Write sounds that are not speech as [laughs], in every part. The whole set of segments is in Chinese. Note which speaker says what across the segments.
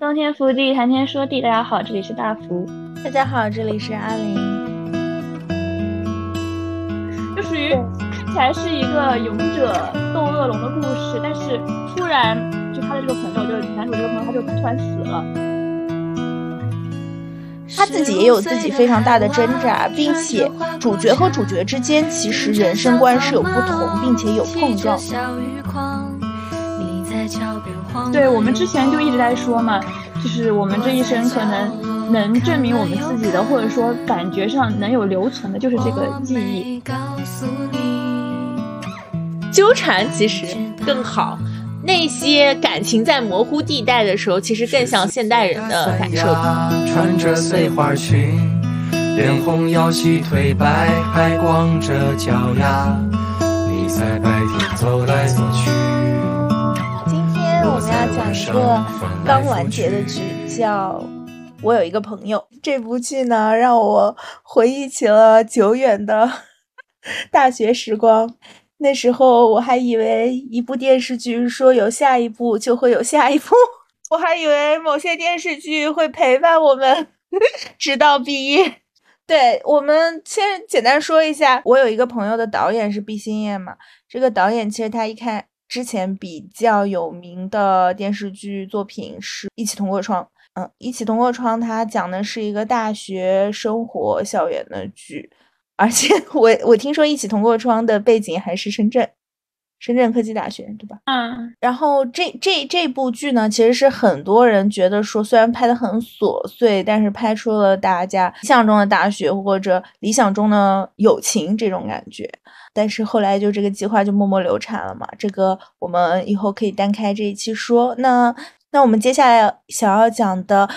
Speaker 1: 冬天福地，谈天说地。大家好，这里是大福。
Speaker 2: 大家好，这里是阿林。
Speaker 1: 就属于看起来是一个勇者斗恶龙的故事，但是突然就他的这个朋友，就是男主这个朋友，他就突然死了。
Speaker 2: 他自己也有自己非常大的挣扎，并且主角和主角之间其实人生观是有不同，并且有碰撞。
Speaker 1: 对我们之前就一直在说嘛，就是我们这一生可能能证明我们自己的，或者说感觉上能有留存的，就是这个记忆。
Speaker 3: 纠缠其实更好，那些感情在模糊地带的时候，其实更像现代人的感受。穿着碎花裙，脸红腰细腿白，还光着脚丫。你在白天走来走去。
Speaker 2: 我们要讲一个刚完结的剧，叫《我有一个朋友》。这部剧呢，让我回忆起了久远的 [laughs] 大学时光。那时候我还以为一部电视剧说有下一部就会有下一部，[laughs] 我还以为某些电视剧会陪伴我们 [laughs] 直到毕业。对我们先简单说一下，我有一个朋友的导演是毕兴业嘛。这个导演其实他一看。之前比较有名的电视剧作品是《一起同过窗》。嗯，《一起同过窗》它讲的是一个大学生活校园的剧，而且 [laughs] 我我听说《一起同过窗》的背景还是深圳，深圳科技大学，对吧？
Speaker 1: 嗯。
Speaker 2: 然后这这这部剧呢，其实是很多人觉得说，虽然拍的很琐碎，但是拍出了大家理想中的大学或者理想中的友情这种感觉。但是后来就这个计划就默默流产了嘛，这个我们以后可以单开这一期说。那那我们接下来想要讲的，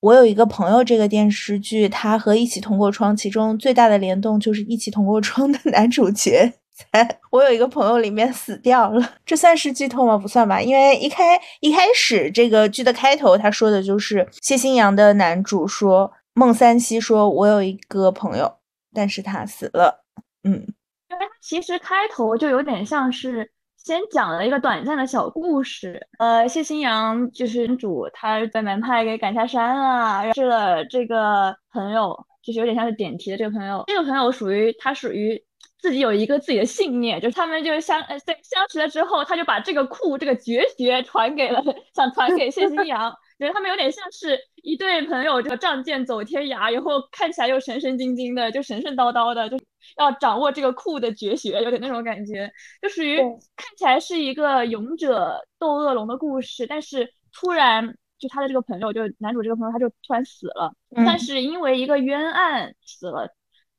Speaker 2: 我有一个朋友这个电视剧，它和一起同过窗，其中最大的联动就是一起同过窗的男主角，在我有一个朋友里面死掉了。这算是剧透吗？不算吧，因为一开一开始这个剧的开头，他说的就是谢欣阳的男主说孟三希说，我有一个朋友，但是他死了。嗯。
Speaker 1: 因为它其实开头就有点像是先讲了一个短暂的小故事，呃，谢欣阳就是女主，她被门派给赶下山了，认识了这个朋友，就是有点像是点题的这个朋友。这个朋友属于他属于自己有一个自己的信念，就是他们就相呃对相识了之后，他就把这个酷这个绝学传给了 [laughs] 想传给谢新阳。觉得他们有点像是一对朋友，这个仗剑走天涯，然后看起来又神神经经的，就神神叨叨的，就要掌握这个酷的绝学，有点那种感觉，就属于看起来是一个勇者斗恶龙的故事，但是突然就他的这个朋友，就男主这个朋友，他就突然死了，但是因为一个冤案死了，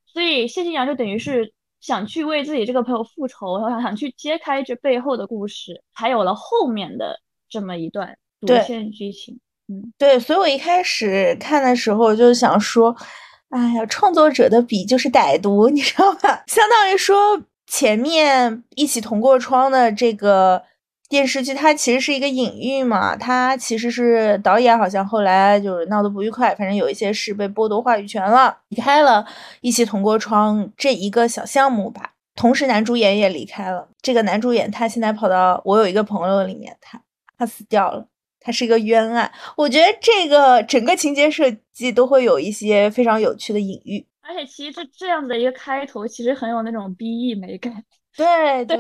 Speaker 1: 所以谢晋阳就等于是想去为自己这个朋友复仇，然后想去揭开这背后的故事，才有了后面的这么一段主线剧情。
Speaker 2: 嗯，对，所以我一开始看的时候就想说，哎呀，创作者的笔就是歹毒，你知道吧？相当于说前面一起同过窗的这个电视剧，它其实是一个隐喻嘛。它其实是导演好像后来就是闹得不愉快，反正有一些事被剥夺话语权了，离开了一起同过窗这一个小项目吧。同时男主演也离开了，这个男主演他现在跑到我有一个朋友里面，他他死掉了。他是一个冤案，我觉得这个整个情节设计都会有一些非常有趣的隐喻，
Speaker 1: 而且其实这这样的一个开头，其实很有那种 BE 美感。
Speaker 2: 对 [laughs] 对，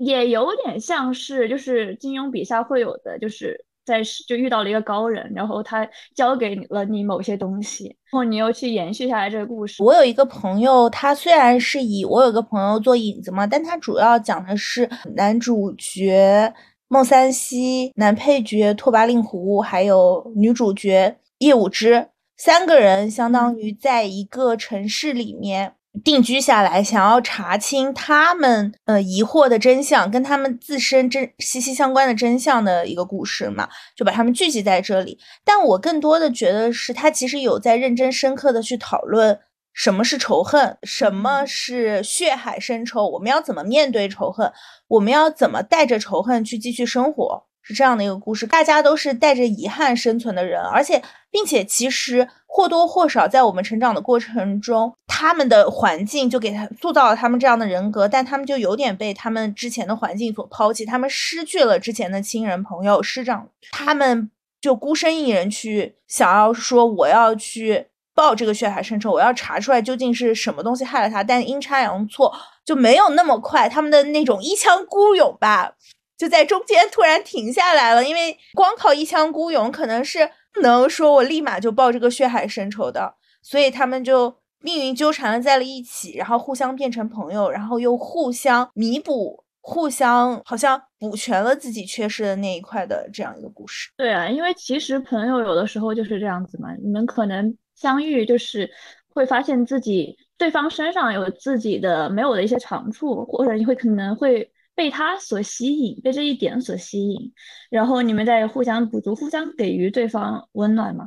Speaker 1: 也有点像是就是金庸笔下会有的，就是在就遇到了一个高人，然后他教给了你某些东西，然后你又去延续下来这个故事。
Speaker 2: 我有一个朋友，他虽然是以我有个朋友做引子嘛，但他主要讲的是男主角。孟三希、男配角拓跋令狐，还有女主角叶武之，三个人相当于在一个城市里面定居下来，想要查清他们呃疑惑的真相，跟他们自身真息息相关的真相的一个故事嘛，就把他们聚集在这里。但我更多的觉得是他其实有在认真深刻的去讨论。什么是仇恨？什么是血海深仇？我们要怎么面对仇恨？我们要怎么带着仇恨去继续生活？是这样的一个故事。大家都是带着遗憾生存的人，而且，并且其实或多或少在我们成长的过程中，他们的环境就给他塑造了他们这样的人格，但他们就有点被他们之前的环境所抛弃，他们失去了之前的亲人朋友师长，他们就孤身一人去想要说我要去报这个血海深仇，我要查出来究竟是什么东西害了他，但阴差阳错就没有那么快，他们的那种一腔孤勇吧，就在中间突然停下来了，因为光靠一腔孤勇可能是不能说我立马就报这个血海深仇的，所以他们就命运纠缠了在了一起，然后互相变成朋友，然后又互相弥补。互相好像补全了自己缺失的那一块的这样一个故事。
Speaker 1: 对啊，因为其实朋友有的时候就是这样子嘛，你们可能相遇就是会发现自己对方身上有自己的没有的一些长处，或者你会可能会被他所吸引，被这一点所吸引，然后你们再互相补足，互相给予对方温暖嘛。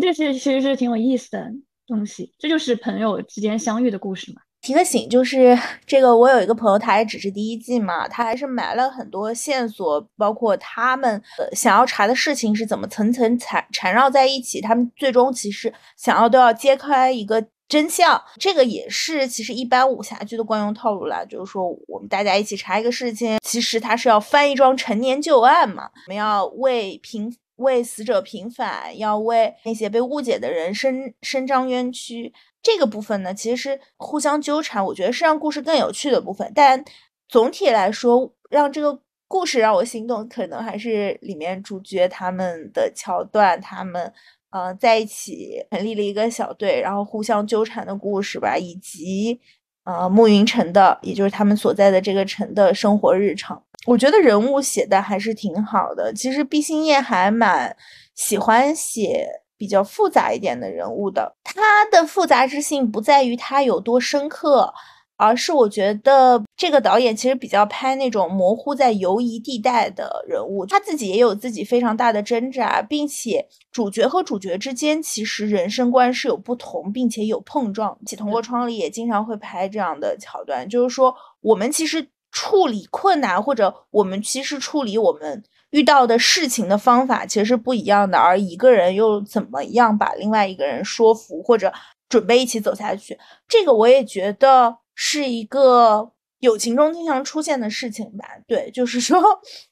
Speaker 1: 这是其实是挺有意思的东西，这就是朋友之间相遇的故事嘛。
Speaker 2: 提个醒，就是这个，我有一个朋友，他还只是第一季嘛，他还是埋了很多线索，包括他们呃想要查的事情是怎么层层缠缠绕在一起，他们最终其实想要都要揭开一个真相，这个也是其实一般武侠剧的惯用套路啦，就是说我们大家一起查一个事情，其实他是要翻一桩陈年旧案嘛，我们要为平为死者平反，要为那些被误解的人伸伸张冤屈。这个部分呢，其实是互相纠缠，我觉得是让故事更有趣的部分。但总体来说，让这个故事让我心动，可能还是里面主角他们的桥段，他们呃在一起成立了一个小队，然后互相纠缠的故事吧，以及呃暮云城的，也就是他们所在的这个城的生活日常。我觉得人物写的还是挺好的。其实毕兴业还蛮喜欢写。比较复杂一点的人物的，他的复杂之性不在于他有多深刻，而是我觉得这个导演其实比较拍那种模糊在游移地带的人物，他自己也有自己非常大的挣扎，并且主角和主角之间其实人生观是有不同，并且有碰撞。《起同过窗》里也经常会拍这样的桥段，就是说我们其实处理困难，或者我们其实处理我们。遇到的事情的方法其实是不一样的，而一个人又怎么样把另外一个人说服，或者准备一起走下去，这个我也觉得是一个友情中经常出现的事情吧。对，就是说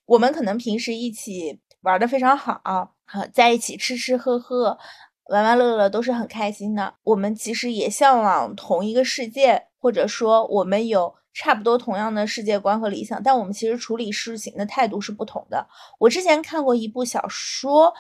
Speaker 2: 我们可能平时一起玩的非常好，和在一起吃吃喝喝、玩玩乐乐都是很开心的。我们其实也向往同一个世界，或者说我们有。差不多同样的世界观和理想，但我们其实处理事情的态度是不同的。我之前看过一部小说，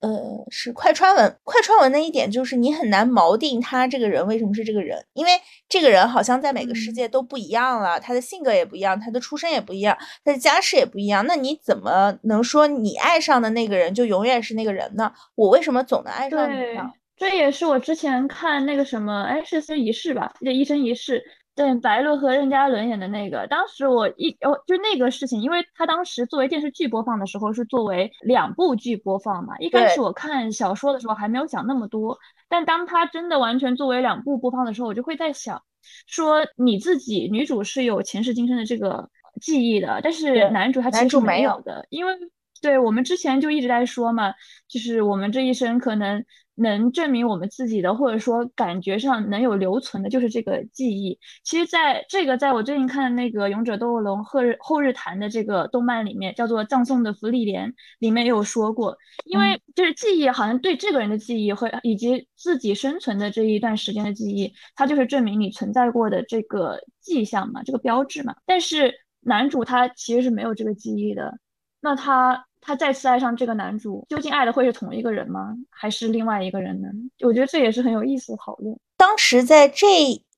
Speaker 2: 呃，是快穿文。快穿文的一点就是你很难锚定他这个人为什么是这个人，因为这个人好像在每个世界都不一样了，他的性格也不一样，他的出身也不一样，他的家世也不一样。那你怎么能说你爱上的那个人就永远是那个人呢？我为什么总能爱上你呢？
Speaker 1: 这也是我之前看那个什么，哎，是是一世吧，那一生一世。对，白鹿和任嘉伦演的那个，当时我一哦，就那个事情，因为他当时作为电视剧播放的时候是作为两部剧播放嘛。一开始我看小说的时候还没有想那么多，但当他真的完全作为两部播放的时候，我就会在想，说你自己女主是有前世今生的这个记忆的，但是男主他其实没有的，因为对我们之前就一直在说嘛，就是我们这一生可能。能证明我们自己的，或者说感觉上能有留存的，就是这个记忆。其实，在这个在我最近看的那个《勇者斗恶龙：后日后日谈》的这个动漫里面，叫做《葬送的芙莉莲》，里面也有说过，因为就是记忆，好像对这个人的记忆和以及自己生存的这一段时间的记忆，它就是证明你存在过的这个迹象嘛，这个标志嘛。但是男主他其实是没有这个记忆的，那他。他再次爱上这个男主，究竟爱的会是同一个人吗？还是另外一个人呢？我觉得这也是很有意思的讨论。
Speaker 2: 当时在这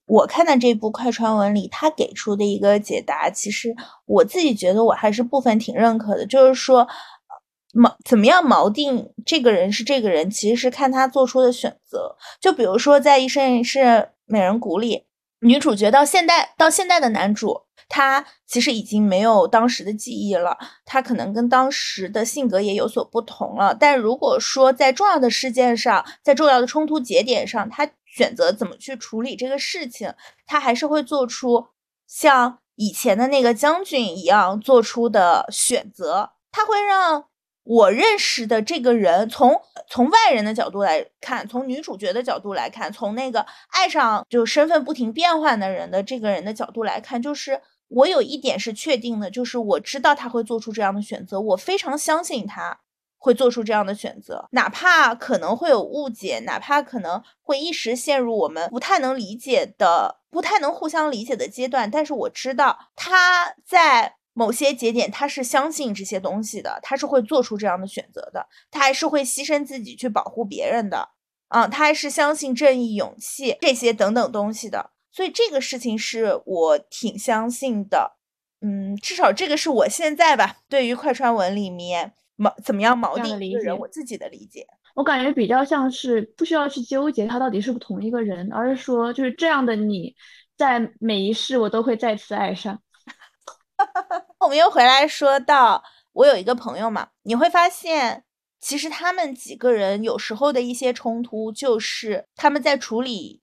Speaker 2: 我看的这部快传文里，他给出的一个解答，其实我自己觉得我还是部分挺认可的。就是说，锚怎么样锚定这个人是这个人，其实是看他做出的选择。就比如说在《一生一世美人谷》里，女主角到现代到现代的男主。他其实已经没有当时的记忆了，他可能跟当时的性格也有所不同了。但如果说在重要的事件上，在重要的冲突节点上，他选择怎么去处理这个事情，他还是会做出像以前的那个将军一样做出的选择。他会让我认识的这个人，从从外人的角度来看，从女主角的角度来看，从那个爱上就身份不停变换的人的这个人的角度来看，就是。我有一点是确定的，就是我知道他会做出这样的选择，我非常相信他，会做出这样的选择，哪怕可能会有误解，哪怕可能会一时陷入我们不太能理解的、不太能互相理解的阶段。但是我知道他在某些节点，他是相信这些东西的，他是会做出这样的选择的，他还是会牺牲自己去保护别人的，啊，他还是相信正义、勇气这些等等东西的。所以这个事情是我挺相信的，嗯，至少这个是我现在吧，对于快穿文里面。锚怎么样锚定一个人？我自己的理解，
Speaker 1: 我感觉比较像是不需要去纠结他到底是不是同一个人，而是说就是这样的你在每一世我都会再次爱上。[laughs]
Speaker 2: 我们又回来说到我有一个朋友嘛，你会发现其实他们几个人有时候的一些冲突，就是他们在处理。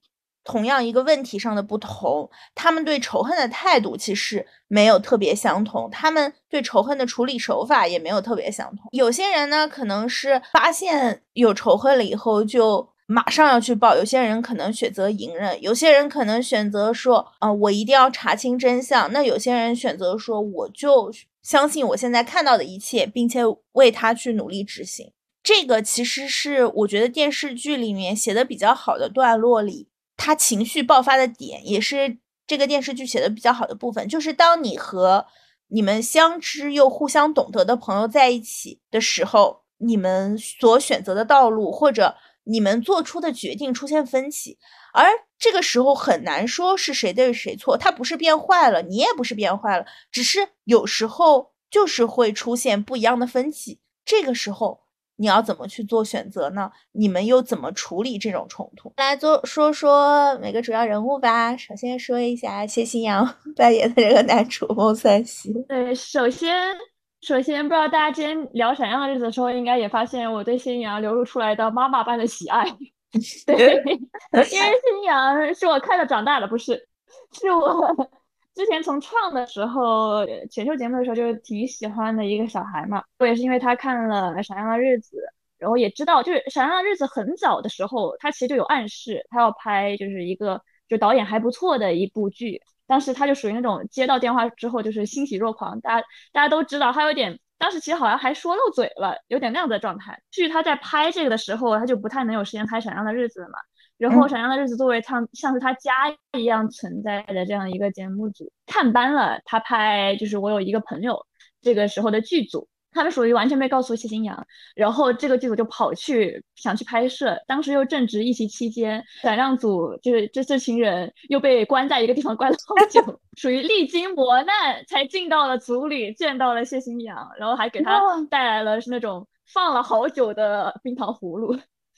Speaker 2: 同样一个问题上的不同，他们对仇恨的态度其实没有特别相同，他们对仇恨的处理手法也没有特别相同。有些人呢，可能是发现有仇恨了以后就马上要去报；有些人可能选择隐忍；有些人可能选择说，啊，我一定要查清真相。那有些人选择说，我就相信我现在看到的一切，并且为他去努力执行。这个其实是我觉得电视剧里面写的比较好的段落里。他情绪爆发的点，也是这个电视剧写的比较好的部分，就是当你和你们相知又互相懂得的朋友在一起的时候，你们所选择的道路或者你们做出的决定出现分歧，而这个时候很难说是谁对谁错，他不是变坏了，你也不是变坏了，只是有时候就是会出现不一样的分歧，这个时候。你要怎么去做选择呢？你们又怎么处理这种冲突？来做说说每个主要人物吧。首先说一下谢新阳扮演的这个男主孟三喜。
Speaker 1: 对，首先首先不知道大家今天聊《闪样的日子》的时候，应该也发现我对谢欣阳流露出来的妈妈般的喜爱。[laughs] 对，[laughs] 因为谢欣阳是我看着长大的，不是，是我。之前从创的时候，选秀节目的时候就挺喜欢的一个小孩嘛。我也是因为他看了《闪亮的日子》，然后也知道，就是《闪亮的日子》很早的时候，他其实就有暗示他要拍就是一个就导演还不错的一部剧。当时他就属于那种接到电话之后就是欣喜若狂，大家大家都知道他有点，当时其实好像还说漏嘴了，有点那样的状态。至于他在拍这个的时候，他就不太能有时间拍《闪亮的日子》了嘛。然后，闪亮的日子作为像像是他家一样存在的这样一个节目组，探班了他拍，就是我有一个朋友，这个时候的剧组，他们属于完全没告诉谢欣阳，然后这个剧组就跑去想去拍摄，当时又正值疫情期间，闪亮组就是这这群人又被关在一个地方关了好久，[laughs] 属于历经磨难才进到了组里，见到了谢欣阳，然后还给他带来了是那种放了好久的冰糖葫芦。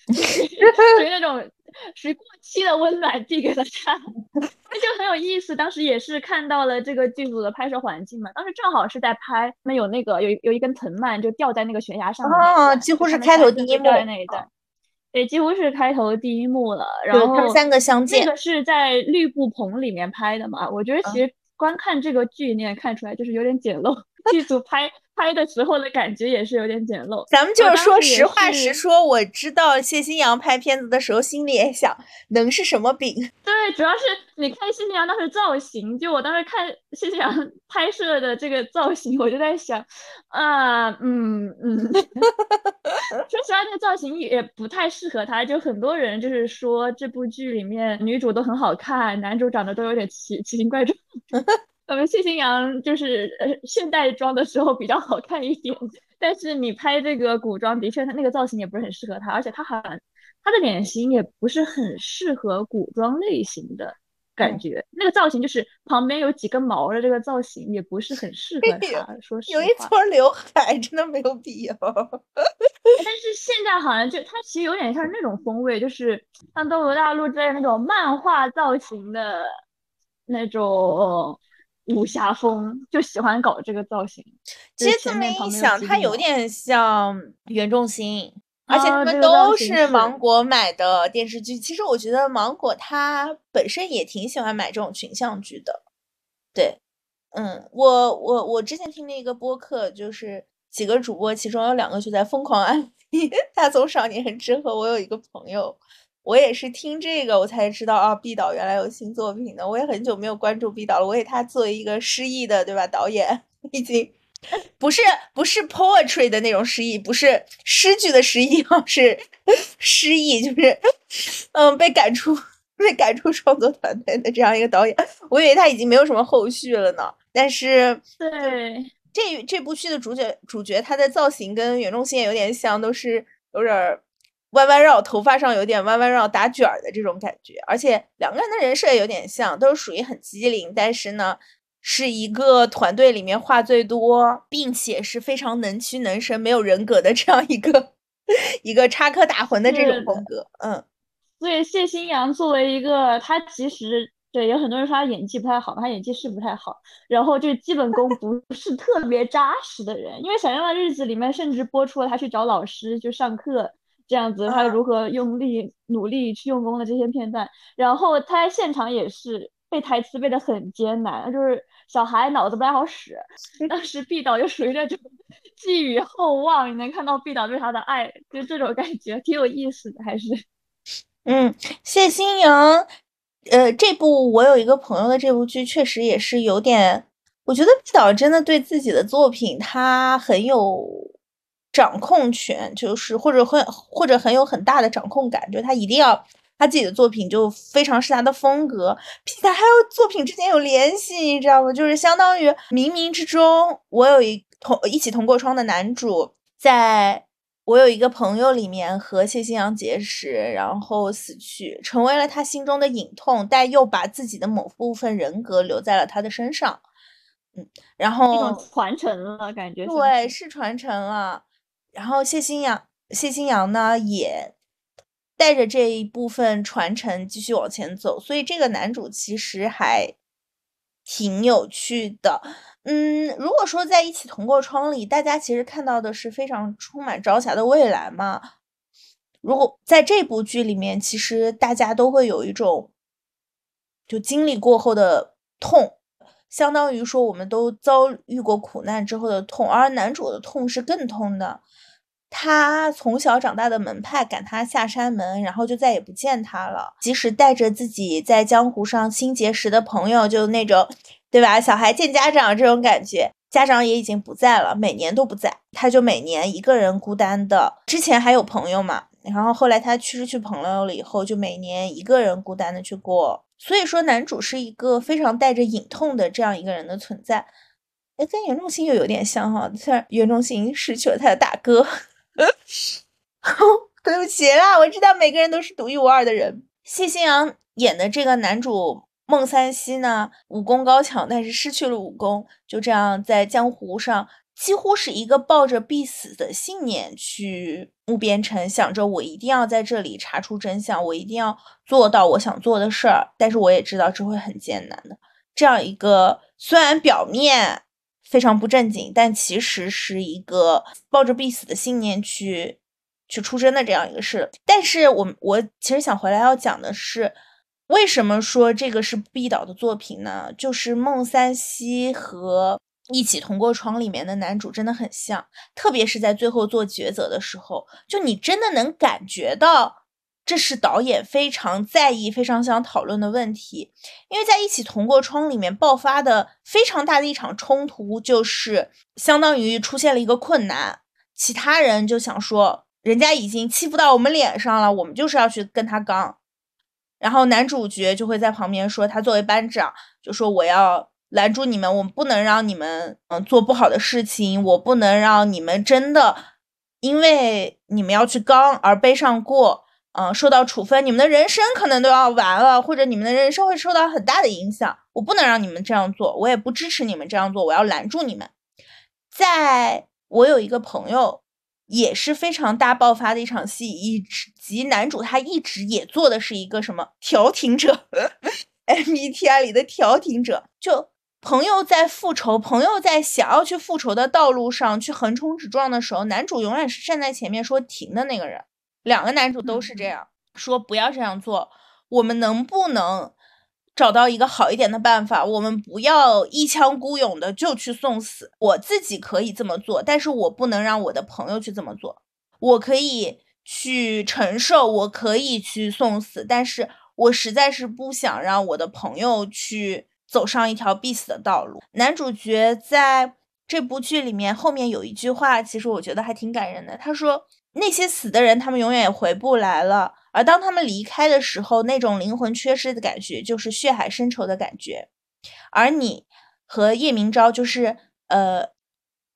Speaker 1: [laughs] 属于那种属于过期的温暖递给了他，[laughs] 那就很有意思。当时也是看到了这个剧组的拍摄环境嘛，当时正好是在拍，那有那个有有一根藤蔓就吊在那个悬崖上面，
Speaker 2: 哦，几乎是开头第一幕
Speaker 1: 那一段，[laughs] 对，几乎是开头第一幕了。然后
Speaker 2: 他们三个相见，
Speaker 1: 这个是在绿布棚里面拍的嘛？我觉得其实观看这个剧你也看出来，就是有点简陋，剧组拍。拍的时候的感觉也是有点简陋。
Speaker 2: 咱们就是说实话实说，我知道谢新阳拍片子的时候，心里也想，能是什么饼？[laughs]
Speaker 1: 对，主要是你看谢新阳当时造型，就我当时看谢新阳 [laughs] 拍摄的这个造型，我就在想，啊，嗯嗯，[laughs] 说实话，那个造型也不太适合他。就很多人就是说这部剧里面女主都很好看，男主长得都有点奇奇形怪状。我们谢新阳就是呃现代装的时候比较好看一点，但是你拍这个古装，的确他那个造型也不是很适合他，而且他好像他的脸型也不是很适合古装类型的感觉，那个造型就是旁边有几根毛的这个造型也不是很适合他。说实
Speaker 2: 话，有一撮刘海真的没有必要。[laughs]
Speaker 1: 但是现在好像就他其实有点像那种风味，就是像《斗罗大陆》之类那种漫画造型的那种。武侠风就喜欢搞这个造型，
Speaker 2: 其实这么一想，他有点像袁仲新，而且他们都是芒果买的电视剧。其实我觉得芒果它本身也挺喜欢买这种群像剧的。对，嗯，我我我之前听了一个播客，就是几个主播，其中有两个就在疯狂 [laughs] 安利《大宋少年》之后，我有一个朋友。我也是听这个，我才知道啊，毕导原来有新作品的。我也很久没有关注毕导了。我也他作为一个失意的，对吧？导演 [laughs] 已经 [laughs] 不是不是 poetry 的那种失忆，不是诗句的失忆，[laughs] 是失忆，就是嗯被赶出被赶出创作团队的这样一个导演。我以为他已经没有什么后续了呢，但是
Speaker 1: 对
Speaker 2: 这这部剧的主角主角他的造型跟袁仲新也有点像，都是有点弯弯绕，头发上有点弯弯绕打卷儿的这种感觉，而且两个人的人设也有点像，都是属于很机灵，但是呢。是一个团队里面话最多，并且是非常能屈能伸、没有人格的这样一个 [laughs] 一个插科打诨的这种风格。嗯，
Speaker 1: 所以谢欣阳作为一个，他其实对有很多人说他演技不太好，他演技是不太好，然后就基本功 [laughs] 不是特别扎实的人。因为《闪亮的日子》里面甚至播出了他去找老师就上课这样子，他如何用力努力去用功的这些片段，然后他在现场也是。背台词背的很艰难，就是小孩脑子不太好使。[laughs] 当时毕导就属于那种 [laughs] 寄予厚望，你能看到毕导对他的爱，就这种感觉挺有意思的，还是。[laughs]
Speaker 2: 嗯，谢欣莹，呃，这部我有一个朋友的这部剧确实也是有点，我觉得毕导真的对自己的作品他很有掌控权，就是或者很或者很有很大的掌控感，就他一定要。他自己的作品就非常是他的风格，并且还有作品之间有联系，你知道吗？就是相当于冥冥之中，我有一同一起同过窗的男主，在我有一个朋友里面和谢欣阳结识，然后死去，成为了他心中的隐痛，但又把自己的某部分人格留在了他的身上。嗯，然后
Speaker 1: 传承了，感觉
Speaker 2: 对，是传承了。然后谢欣阳，谢欣阳呢也。带着这一部分传承继续往前走，所以这个男主其实还挺有趣的。嗯，如果说在一起同过窗里，大家其实看到的是非常充满朝霞的未来嘛。如果在这部剧里面，其实大家都会有一种就经历过后的痛，相当于说我们都遭遇过苦难之后的痛，而男主的痛是更痛的。他从小长大的门派赶他下山门，然后就再也不见他了。即使带着自己在江湖上新结识的朋友，就那种，对吧？小孩见家长这种感觉，家长也已经不在了，每年都不在，他就每年一个人孤单的。之前还有朋友嘛，然后后来他去失去朋友了以后，就每年一个人孤单的去过。所以说，男主是一个非常带着隐痛的这样一个人的存在。哎，跟袁仲兴又有点像哈，虽然袁仲兴失去了他的大哥。[laughs] 对不起啦，我知道每个人都是独一无二的人。谢欣阳演的这个男主孟三希呢，武功高强，但是失去了武功，就这样在江湖上几乎是一个抱着必死的信念去木边城，想着我一定要在这里查出真相，我一定要做到我想做的事儿。但是我也知道这会很艰难的。这样一个虽然表面。非常不正经，但其实是一个抱着必死的信念去去出征的这样一个事。但是我我其实想回来要讲的是，为什么说这个是毕导的作品呢？就是孟三希和一起同过窗里面的男主真的很像，特别是在最后做抉择的时候，就你真的能感觉到。这是导演非常在意、非常想讨论的问题，因为在一起同过窗里面爆发的非常大的一场冲突，就是相当于出现了一个困难，其他人就想说，人家已经欺负到我们脸上了，我们就是要去跟他刚，然后男主角就会在旁边说，他作为班长，就说我要拦住你们，我不能让你们嗯做不好的事情，我不能让你们真的因为你们要去刚而背上过。嗯，受到处分，你们的人生可能都要完了，或者你们的人生会受到很大的影响。我不能让你们这样做，我也不支持你们这样做，我要拦住你们。在我有一个朋友，也是非常大爆发的一场戏，以及男主他一直也做的是一个什么调停者，[laughs] MBTI 里的调停者。就朋友在复仇，朋友在想要去复仇的道路上去横冲直撞的时候，男主永远是站在前面说停的那个人。两个男主都是这样说，不要这样做。我们能不能找到一个好一点的办法？我们不要一腔孤勇的就去送死。我自己可以这么做，但是我不能让我的朋友去这么做。我可以去承受，我可以去送死，但是我实在是不想让我的朋友去走上一条必死的道路。男主角在这部剧里面后面有一句话，其实我觉得还挺感人的。他说：“那些死的人，他们永远也回不来了。而当他们离开的时候，那种灵魂缺失的感觉，就是血海深仇的感觉。而你和叶明昭，就是呃。”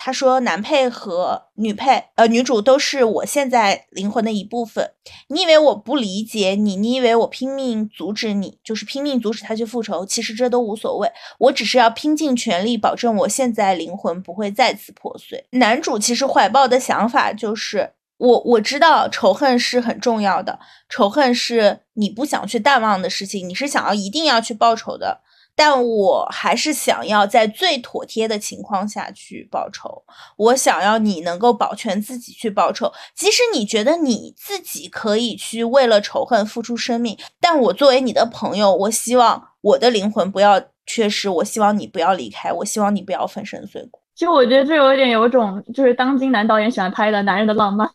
Speaker 2: 他说：“男配和女配，呃，女主都是我现在灵魂的一部分。你以为我不理解你？你以为我拼命阻止你，就是拼命阻止他去复仇？其实这都无所谓，我只是要拼尽全力保证我现在灵魂不会再次破碎。”男主其实怀抱的想法就是：我我知道仇恨是很重要的，仇恨是你不想去淡忘的事情，你是想要一定要去报仇的。但我还是想要在最妥帖的情况下去报仇。我想要你能够保全自己去报仇，即使你觉得你自己可以去为了仇恨付出生命，但我作为你的朋友，我希望我的灵魂不要缺失，我希望你不要离开，我希望你不要粉身碎骨。
Speaker 1: 其实我觉得这有点有种就是当今男导演喜欢拍的男人的浪漫。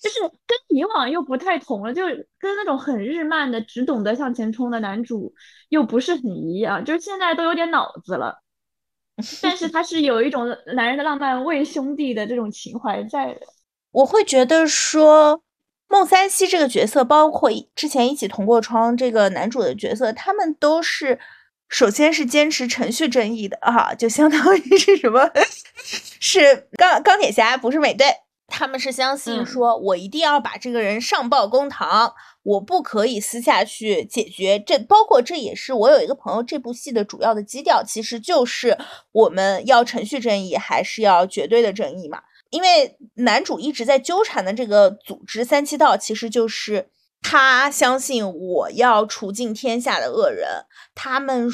Speaker 1: 就是跟以往又不太同了，就跟那种很日漫的只懂得向前冲的男主又不是很一样，就是现在都有点脑子了，[laughs] 但是他是有一种男人的浪漫为兄弟的这种情怀在的。
Speaker 2: 我会觉得说孟三希这个角色，包括之前一起同过窗这个男主的角色，他们都是首先是坚持程序正义的啊，就相当于是什么，[laughs] 是钢钢铁侠，不是美队。他们是相信说，我一定要把这个人上报公堂，我不可以私下去解决。这包括这也是我有一个朋友，这部戏的主要的基调，其实就是我们要程序正义，还是要绝对的正义嘛？因为男主一直在纠缠的这个组织三七道，其实就是他相信我要除尽天下的恶人，他们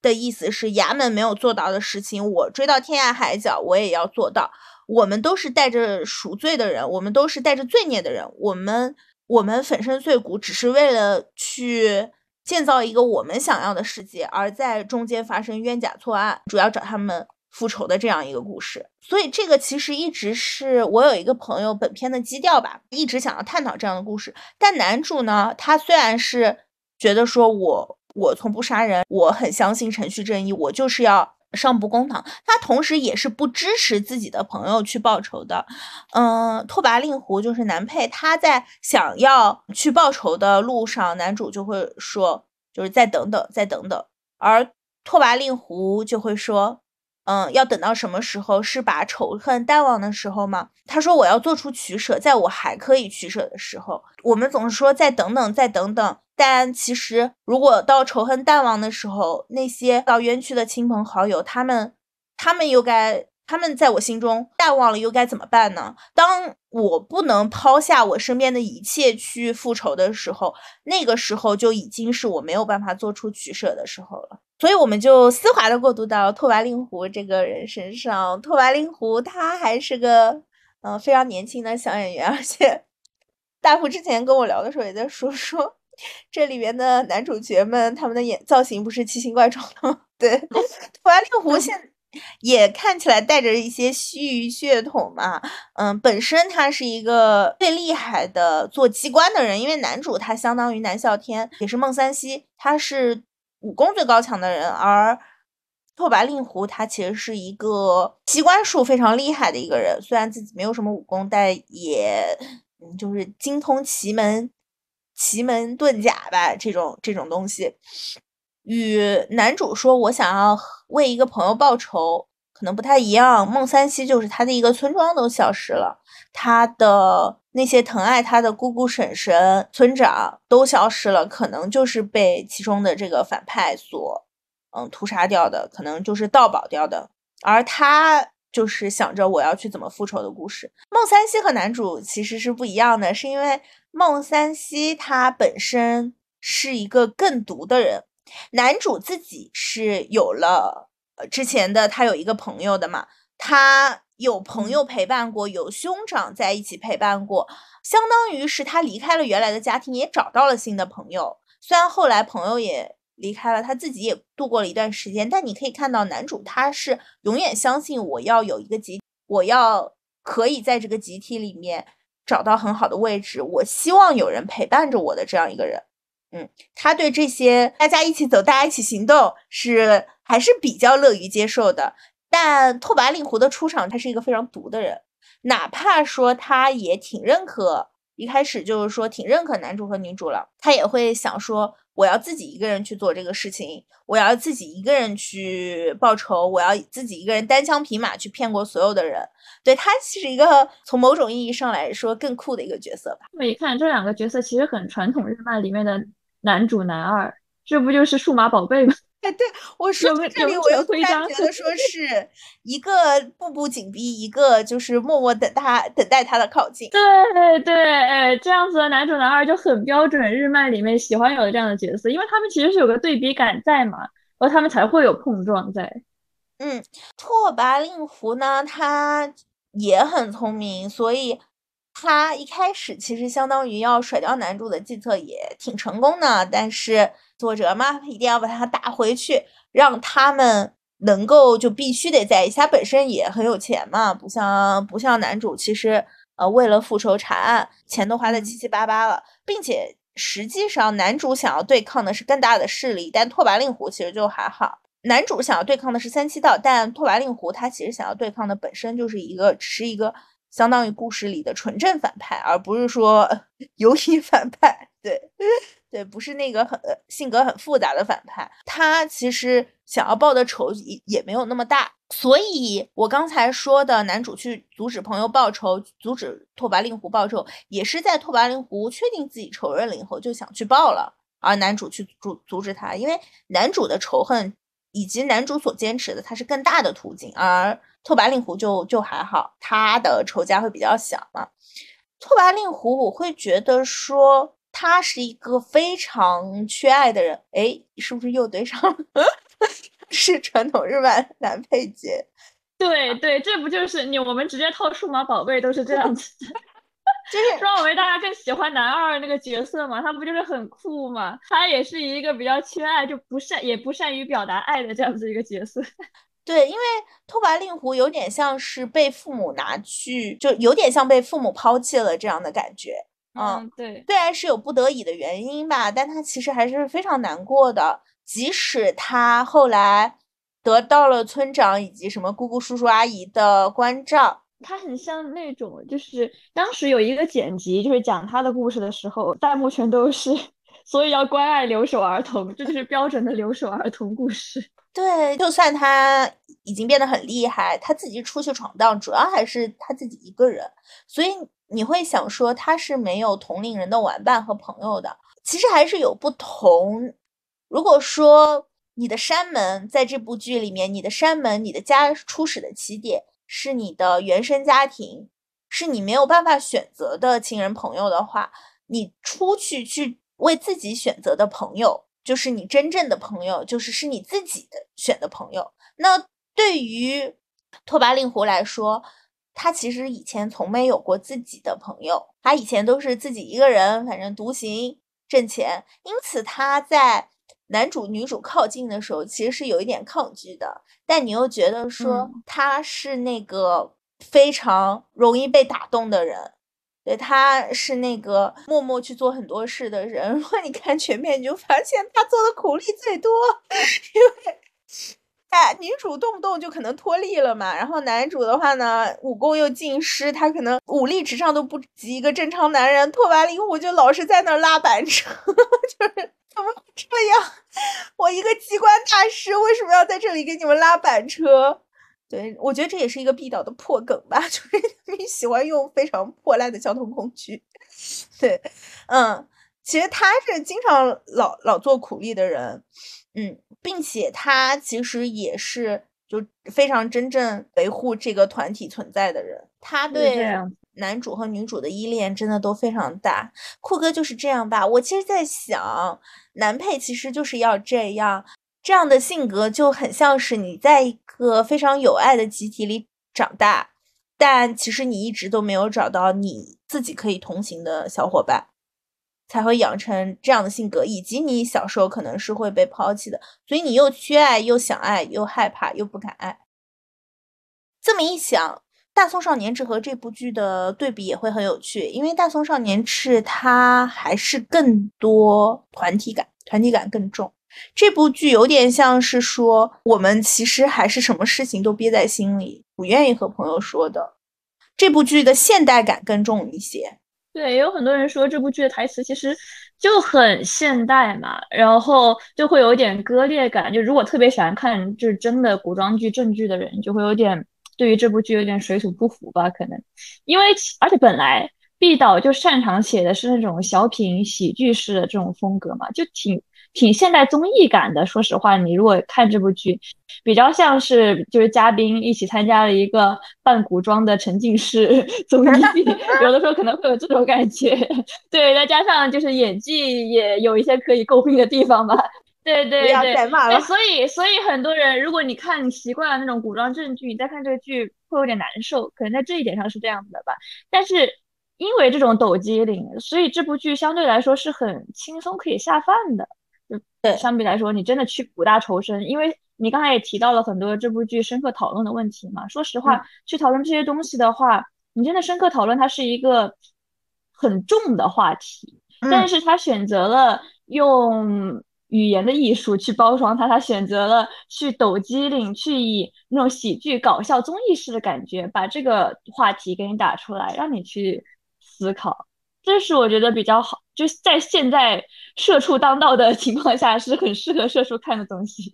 Speaker 2: 的意思是衙门没有做到的事情，我追到天涯海角，我也要做到。我们都是带着赎罪的人，我们都是带着罪孽的人，我们我们粉身碎骨，只是为了去建造一个我们想要的世界，而在中间发生冤假错案，主要找他们复仇的这样一个故事。所以这个其实一直是我有一个朋友本片的基调吧，一直想要探讨这样的故事。但男主呢，他虽然是觉得说我我从不杀人，我很相信程序正义，我就是要。上不公堂，他同时也是不支持自己的朋友去报仇的。嗯，拓跋令狐就是男配，他在想要去报仇的路上，男主就会说，就是再等等，再等等。而拓跋令狐就会说，嗯，要等到什么时候？是把仇恨淡忘的时候吗？他说，我要做出取舍，在我还可以取舍的时候。我们总是说再等等，再等等。但其实，如果到仇恨淡忘的时候，那些到冤屈的亲朋好友，他们，他们又该，他们在我心中淡忘了，又该怎么办呢？当我不能抛下我身边的一切去复仇的时候，那个时候就已经是我没有办法做出取舍的时候了。所以，我们就丝滑的过渡到拓跋令狐这个人身上。拓跋令狐他还是个，嗯，非常年轻的小演员，而且大夫之前跟我聊的时候也在说说。这里面的男主角们，他们的眼造型不是奇形怪状的吗。[laughs] 对，拓跋令狐现也看起来带着一些西域血统嘛。嗯，本身他是一个最厉害的做机关的人，因为男主他相当于南啸天，也是孟三希，他是武功最高强的人，而拓跋令狐他其实是一个机关术非常厉害的一个人，虽然自己没有什么武功，但也嗯就是精通奇门。奇门遁甲吧，这种这种东西，与男主说我想要为一个朋友报仇，可能不太一样。孟三希就是他的一个村庄都消失了，他的那些疼爱他的姑姑、婶婶、村长都消失了，可能就是被其中的这个反派所嗯屠杀掉的，可能就是盗宝掉的。而他就是想着我要去怎么复仇的故事。孟三希和男主其实是不一样的，是因为。孟三希他本身是一个更毒的人，男主自己是有了呃之前的他有一个朋友的嘛，他有朋友陪伴过，有兄长在一起陪伴过，相当于是他离开了原来的家庭，也找到了新的朋友。虽然后来朋友也离开了，他自己也度过了一段时间，但你可以看到男主他是永远相信我要有一个集，我要可以在这个集体里面。找到很好的位置，我希望有人陪伴着我的这样一个人，嗯，他对这些大家一起走，大家一起行动是还是比较乐于接受的。但拓跋令狐的出场，他是一个非常毒的人，哪怕说他也挺认可，一开始就是说挺认可男主和女主了，他也会想说。我要自己一个人去做这个事情，我要自己一个人去报仇，我要自己一个人单枪匹马去骗过所有的人。对他其实一个从某种意义上来说更酷的一个角色吧。
Speaker 1: 这么一看，这两个角色其实很传统日漫里面的男主男二，这不就是数码宝贝吗？
Speaker 2: 哎，对我说这里，我又突然觉得说是一个步步紧逼，一个就是默默等他等待他的靠近。
Speaker 1: 对对，哎，这样子的男主男二就很标准，日漫里面喜欢有的这样的角色，因为他们其实是有个对比感在嘛，然后他们才会有碰撞在。
Speaker 2: 嗯，拓跋令狐呢，他也很聪明，所以他一开始其实相当于要甩掉男主的计策也挺成功的，但是。作者嘛，一定要把他打回去，让他们能够就必须得在一起。他本身也很有钱嘛，不像不像男主，其实呃为了复仇查案，钱都花的七七八八了，并且实际上男主想要对抗的是更大的势力，但拓跋令狐其实就还好。男主想要对抗的是三七道，但拓跋令狐他其实想要对抗的本身就是一个只是一个相当于故事里的纯正反派，而不是说 [laughs] 游戏 [laughs] 反派。对。对，不是那个很性格很复杂的反派，他其实想要报的仇也也没有那么大，所以我刚才说的男主去阻止朋友报仇，阻止拓跋令狐报仇，也是在拓跋令狐确定自己仇人了以后就想去报了，而男主去阻阻止他，因为男主的仇恨以及男主所坚持的他是更大的途径，而拓跋令狐就就还好，他的仇家会比较小嘛。拓跋令狐，我会觉得说。他是一个非常缺爱的人，哎，是不是又对上了？[laughs] 是传统日漫男配角。[laughs]
Speaker 1: 对对，这不就是你？我们直接套数码宝贝都是这样子，[laughs]
Speaker 2: 就是
Speaker 1: 说我们大家更喜欢男二那个角色嘛？他不就是很酷嘛？他也是一个比较缺爱，就不善也不善于表达爱的这样子一个角色。
Speaker 2: 对，因为拓跋令狐有点像是被父母拿去，就有点像被父母抛弃了这样的感觉。
Speaker 1: 嗯，对，
Speaker 2: 虽然是有不得已的原因吧，但他其实还是非常难过的。即使他后来得到了村长以及什么姑姑、叔叔、阿姨的关照，
Speaker 1: 他很像那种，就是当时有一个剪辑，就是讲他的故事的时候，弹幕全都是，[laughs] 所以要关爱留守儿童，这就是标准的留守儿童故事。
Speaker 2: 对，就算他已经变得很厉害，他自己出去闯荡，主要还是他自己一个人，所以。你会想说他是没有同龄人的玩伴和朋友的，其实还是有不同。如果说你的山门在这部剧里面，你的山门，你的家初始的起点是你的原生家庭，是你没有办法选择的亲人朋友的话，你出去去为自己选择的朋友，就是你真正的朋友，就是是你自己的选的朋友。那对于拓跋令狐来说，他其实以前从没有过自己的朋友，他以前都是自己一个人，反正独行挣钱。因此他在男主女主靠近的时候，其实是有一点抗拒的。但你又觉得说他是那个非常容易被打动的人，对，他是那个默默去做很多事的人。[laughs] 如果你看全片，你就发现他做的苦力最多，[laughs] 因为。哎，女主动不动就可能脱力了嘛，然后男主的话呢，武功又尽失，他可能武力值上都不及一个正常男人。拓跋令狐就老是在那拉板车，[laughs] 就是怎么会这样？我一个机关大师，为什么要在这里给你们拉板车？对我觉得这也是一个必导的破梗吧，[laughs] 就是他们喜欢用非常破烂的交通工具。[laughs] 对，嗯，其实他是经常老老做苦力的人。嗯，并且他其实也是就非常真正维护这个团体存在的人。他对男主和女主的依恋真的都非常大。酷哥就是这样吧？我其实在想，男配其实就是要这样，这样的性格就很像是你在一个非常有爱的集体里长大，但其实你一直都没有找到你自己可以同行的小伙伴。才会养成这样的性格，以及你小时候可能是会被抛弃的，所以你又缺爱，又想爱，又害怕，又不敢爱。这么一想，《大宋少年志》和这部剧的对比也会很有趣，因为《大宋少年志》它还是更多团体感，团体感更重。
Speaker 4: 这部剧有点像是说，我们其实还是什么事情都憋在心里，不愿意和朋友说的。这部剧的现代感更重一些。
Speaker 1: 对，也有很多人说这部剧的台词其实就很现代嘛，然后就会有点割裂感。就如果特别喜欢看就是真的古装剧、正剧的人，就会有点对于这部剧有点水土不服吧？可能因为而且本来毕导就擅长写的是那种小品、喜剧式的这种风格嘛，就挺。挺现代综艺感的，说实话，你如果看这部剧，比较像是就是嘉宾一起参加了一个扮古装的沉浸式 [laughs] 综艺，有的时候可能会有这种感觉。[laughs] 对，再加上就是演技也有一些可以诟病的地方吧。对对对，对，所以所以很多人，如果你看习惯了那种古装正剧，你再看这个剧会有点难受，可能在这一点上是这样子的吧。但是因为这种抖机灵，所以这部剧相对来说是很轻松可以下饭的。
Speaker 4: 对，
Speaker 1: 相比来说，你真的去苦大仇深，因为你刚才也提到了很多这部剧深刻讨论的问题嘛。说实话，去讨论这些东西的话，你真的深刻讨论，它是一个很重的话题。但是他选择了用语言的艺术去包装它，他选择了去抖机灵，去以那种喜剧、搞笑、综艺式的感觉，把这个话题给你打出来，让你去思考。这是我觉得比较好，就是在现在社畜当道的情况下，是很适合社畜看的东西。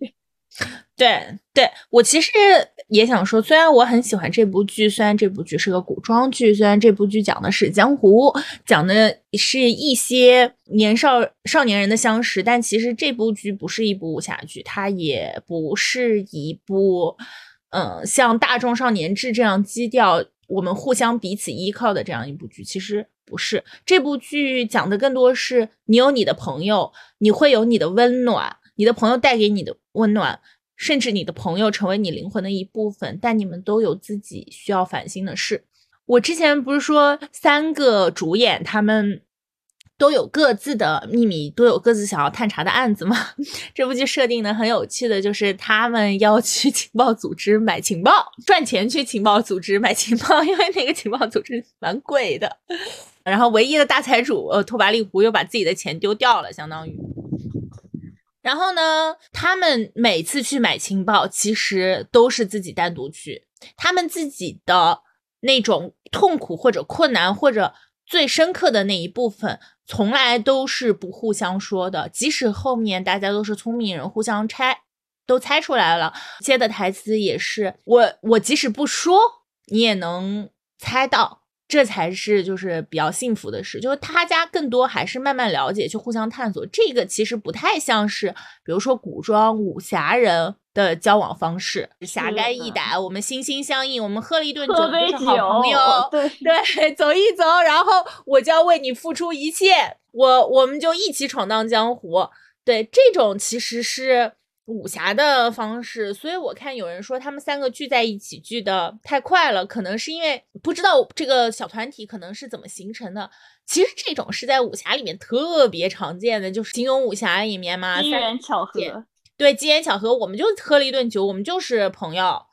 Speaker 1: [laughs]
Speaker 2: 对，对我其实也想说，虽然我很喜欢这部剧，虽然这部剧是个古装剧，虽然这部剧讲的是江湖，讲的是一些年少少年人的相识，但其实这部剧不是一部武侠剧，它也不是一部，嗯，像《大众少年志》这样基调，我们互相彼此依靠的这样一部剧，其实。不是这部剧讲的更多是你有你的朋友，你会有你的温暖，你的朋友带给你的温暖，甚至你的朋友成为你灵魂的一部分，但你们都有自己需要反省的事。我之前不是说三个主演他们都有各自的秘密，都有各自想要探查的案子嘛？[laughs] 这部剧设定的很有趣的就是他们要去情报组织买情报，赚钱去情报组织买情报，因为那个情报组织蛮贵的。然后唯一的大财主呃拓跋力胡又把自己的钱丢掉了，相当于。然后呢，他们每次去买情报，其实都是自己单独去，他们自己的那种痛苦或者困难或者最深刻的那一部分，从来都是不互相说的。即使后面大家都是聪明人，互相猜都猜出来了，接的台词也是我我即使不说，你也能猜到。这才是就是比较幸福的事，就是他家更多还是慢慢了解，去互相探索。这个其实不太像是，比如说古装武侠人的交往方式，侠肝义胆，我们心心相印，我们喝了一顿酒就是好朋友，
Speaker 1: 对
Speaker 2: 对，走一走，然后我就要为你付出一切，我我们就一起闯荡江湖。对，这种其实是。武侠的方式，所以我看有人说他们三个聚在一起聚的太快了，可能是因为不知道这个小团体可能是怎么形成的。其实这种是在武侠里面特别常见的，就是金庸武侠里面嘛，
Speaker 1: 机缘巧合。
Speaker 2: 对，机缘巧合，我们就喝了一顿酒，我们就是朋友，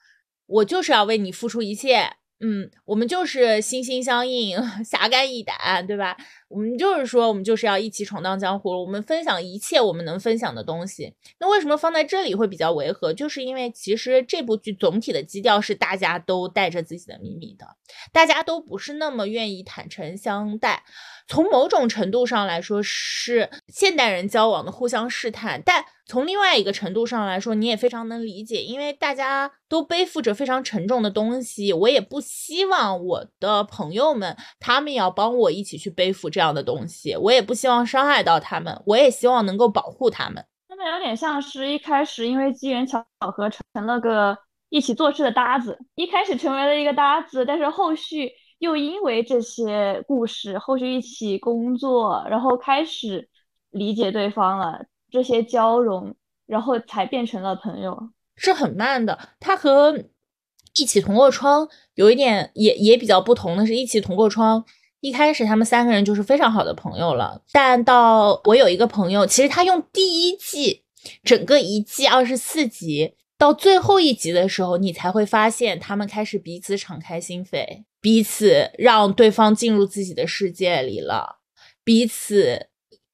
Speaker 2: 我就是要为你付出一切。嗯，我们就是心心相印，[laughs] 侠肝义胆，对吧？我们就是说，我们就是要一起闯荡江湖。我们分享一切我们能分享的东西。那为什么放在这里会比较违和？就是因为其实这部剧总体的基调是大家都带着自己的秘密的，大家都不是那么愿意坦诚相待。从某种程度上来说，是现代人交往的互相试探，但从另外一个程度上来说，你也非常能理解，因为大家都背负着非常沉重的东西，我也不希望我的朋友们他们要帮我一起去背负这样的东西，我也不希望伤害到他们，我也希望能够保护他们。
Speaker 1: 他们有点像是一开始因为机缘巧合成了个一起做事的搭子，一开始成为了一个搭子，但是后续。又因为这些故事，后续一起工作，然后开始理解对方了，这些交融，然后才变成了朋友，
Speaker 2: 是很慢的。他和一起同过窗有一点也也比较不同的是，一起同过窗，一开始他们三个人就是非常好的朋友了，但到我有一个朋友，其实他用第一季整个一季二十四集到最后一集的时候，你才会发现他们开始彼此敞开心扉。彼此让对方进入自己的世界里了，彼此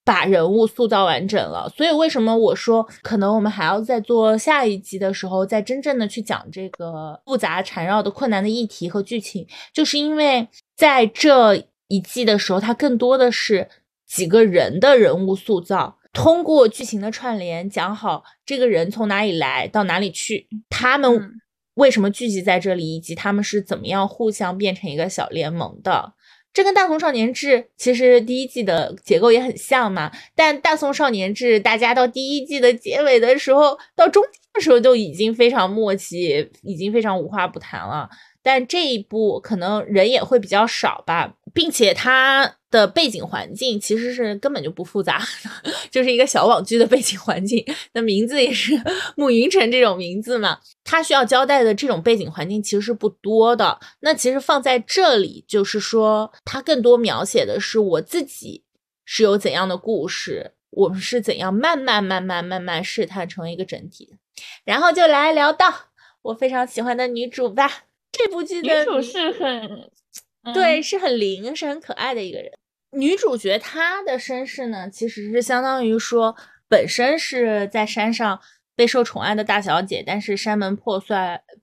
Speaker 2: 把人物塑造完整了。所以为什么我说可能我们还要在做下一集的时候，再真正的去讲这个复杂缠绕的困难的议题和剧情，就是因为在这一季的时候，它更多的是几个人的人物塑造，通过剧情的串联讲好这个人从哪里来到哪里去，他们。为什么聚集在这里，以及他们是怎么样互相变成一个小联盟的？这跟《大宋少年志》其实第一季的结构也很像嘛。但《大宋少年志》大家到第一季的结尾的时候，到中间的时候就已经非常默契，已经非常无话不谈了。但这一部可能人也会比较少吧，并且它的背景环境其实是根本就不复杂，[laughs] 就是一个小网剧的背景环境。那名字也是 [laughs] 暮云城这种名字嘛，它需要交代的这种背景环境其实是不多的。那其实放在这里，就是说他更多描写的是我自己是有怎样的故事，我们是怎样慢慢慢慢慢慢试探成为一个整体的。然后就来聊到我非常喜欢的女主吧。这部剧的
Speaker 1: 女主是很
Speaker 2: 对，是很灵，是很可爱的一个人。女主角她的身世呢，其实是相当于说，本身是在山上备受宠爱的大小姐，但是山门破碎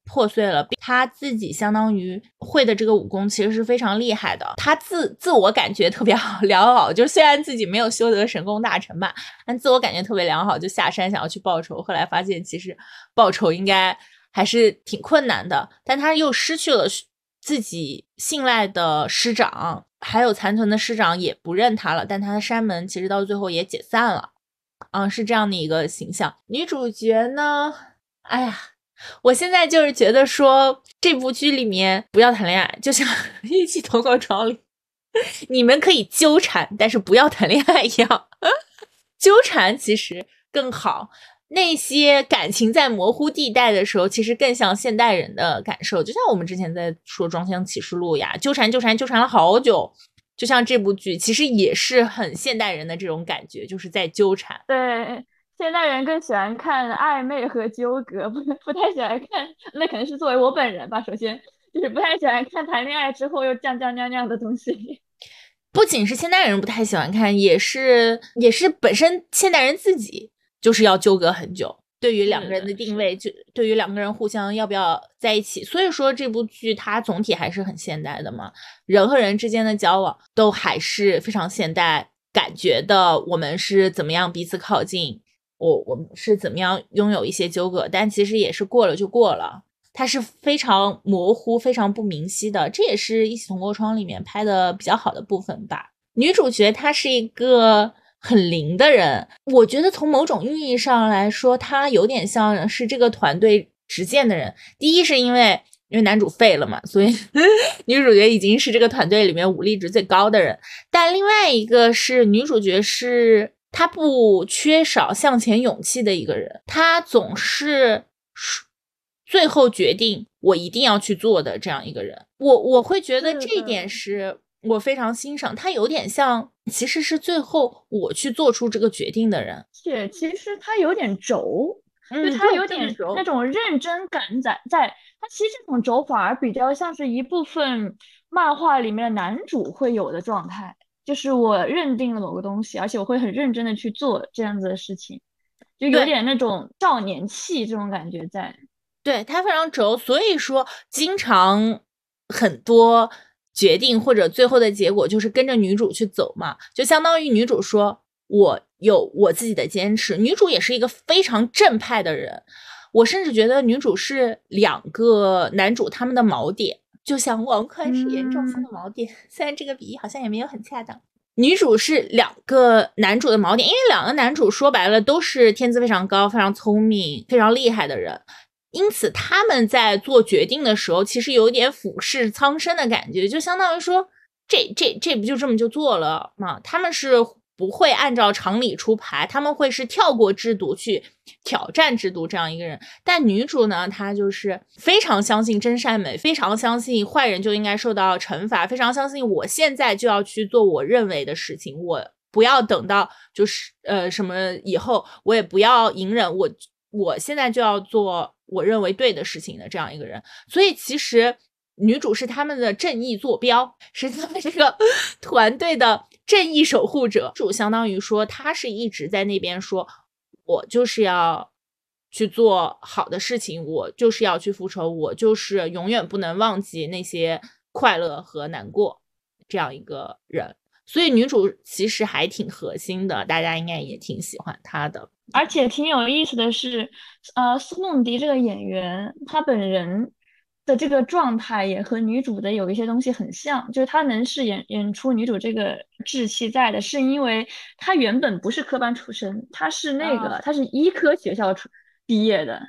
Speaker 2: 破碎了，她自己相当于会的这个武功其实是非常厉害的。她自自我感觉特别好 [laughs] 良好，就虽然自己没有修得神功大成吧，但自我感觉特别良好，就下山想要去报仇。后来发现其实报仇应该。还是挺困难的，但他又失去了自己信赖的师长，还有残存的师长也不认他了。但他的山门其实到最后也解散了，嗯，是这样的一个形象。女主角呢，哎呀，我现在就是觉得说这部剧里面不要谈恋爱，就像《[laughs] 一起同过床》里，你们可以纠缠，但是不要谈恋爱一样，[laughs] 纠缠其实更好。那些感情在模糊地带的时候，其实更像现代人的感受，就像我们之前在说《装箱启示录》呀，纠缠纠缠纠缠了好久，就像这部剧，其实也是很现代人的这种感觉，就是在纠缠。
Speaker 1: 对，现代人更喜欢看暧昧和纠葛，不不太喜欢看，那可能是作为我本人吧。首先就是不太喜欢看谈恋爱之后又降降尿尿的东西。[laughs]
Speaker 2: 不仅是现代人不太喜欢看，也是也是本身现代人自己。就是要纠葛很久，对于两个人的定位，就对于两个人互相要不要在一起，所以说这部剧它总体还是很现代的嘛，人和人之间的交往都还是非常现代感觉的。我们是怎么样彼此靠近，我我们是怎么样拥有一些纠葛，但其实也是过了就过了，它是非常模糊、非常不明晰的。这也是一起同过窗里面拍的比较好的部分吧。女主角她是一个。很灵的人，我觉得从某种意义上来说，他有点像是这个团队执剑的人。第一是因为因为男主废了嘛，所以 [laughs] 女主角已经是这个团队里面武力值最高的人。但另外一个是女主角是她不缺少向前勇气的一个人，她总是最后决定我一定要去做的这样一个人。我我会觉得这一点是。我非常欣赏他，有点像，其实是最后我去做出这个决定的人。
Speaker 1: 且其实他有点轴，就他有点那种认真感在在。他其实这种轴反而比较像是一部分漫画里面的男主会有的状态，就是我认定了某个东西，而且我会很认真的去做这样子的事情，就有点那种少年气这种感觉在。
Speaker 2: 对他非常轴，所以说经常很多。决定或者最后的结果就是跟着女主去走嘛，就相当于女主说：“我有我自己的坚持。”女主也是一个非常正派的人，我甚至觉得女主是两个男主他们的锚点，就像王宽是严正风的锚点。虽然这个比喻好像也没有很恰当，女主是两个男主的锚点，因为两个男主说白了都是天资非常高、非常聪明、非常厉害的人。因此，他们在做决定的时候，其实有点俯视苍生的感觉，就相当于说，这这这不就这么就做了吗？他们是不会按照常理出牌，他们会是跳过制度去挑战制度这样一个人。但女主呢，她就是非常相信真善美，非常相信坏人就应该受到惩罚，非常相信我现在就要去做我认为的事情，我不要等到就是呃什么以后，我也不要隐忍，我我现在就要做。我认为对的事情的这样一个人，所以其实女主是他们的正义坐标，是他们这个 [laughs] 团队的正义守护者。主相当于说，他是一直在那边说，我就是要去做好的事情，我就是要去复仇，我就是永远不能忘记那些快乐和难过这样一个人。所以女主其实还挺核心的，大家应该也挺喜欢她的。
Speaker 1: 而且挺有意思的是，呃，苏梦迪这个演员，她本人的这个状态也和女主的有一些东西很像，就是她能饰演演出女主这个稚气在的，是因为她原本不是科班出身，她是那个她是医科学校出毕业的，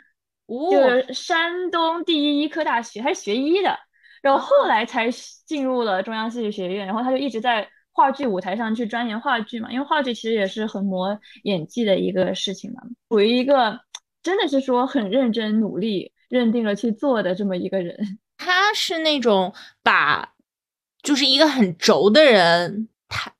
Speaker 1: 就是山东第一医科大学，还是学医的，然后后来才进入了中央戏剧学院，然后她就一直在。话剧舞台上去钻研话剧嘛，因为话剧其实也是很磨演技的一个事情嘛。属于一个真的是说很认真努力、认定了去做的这么一个人。[laughs]
Speaker 2: 他是那种把就是一个很轴的人，他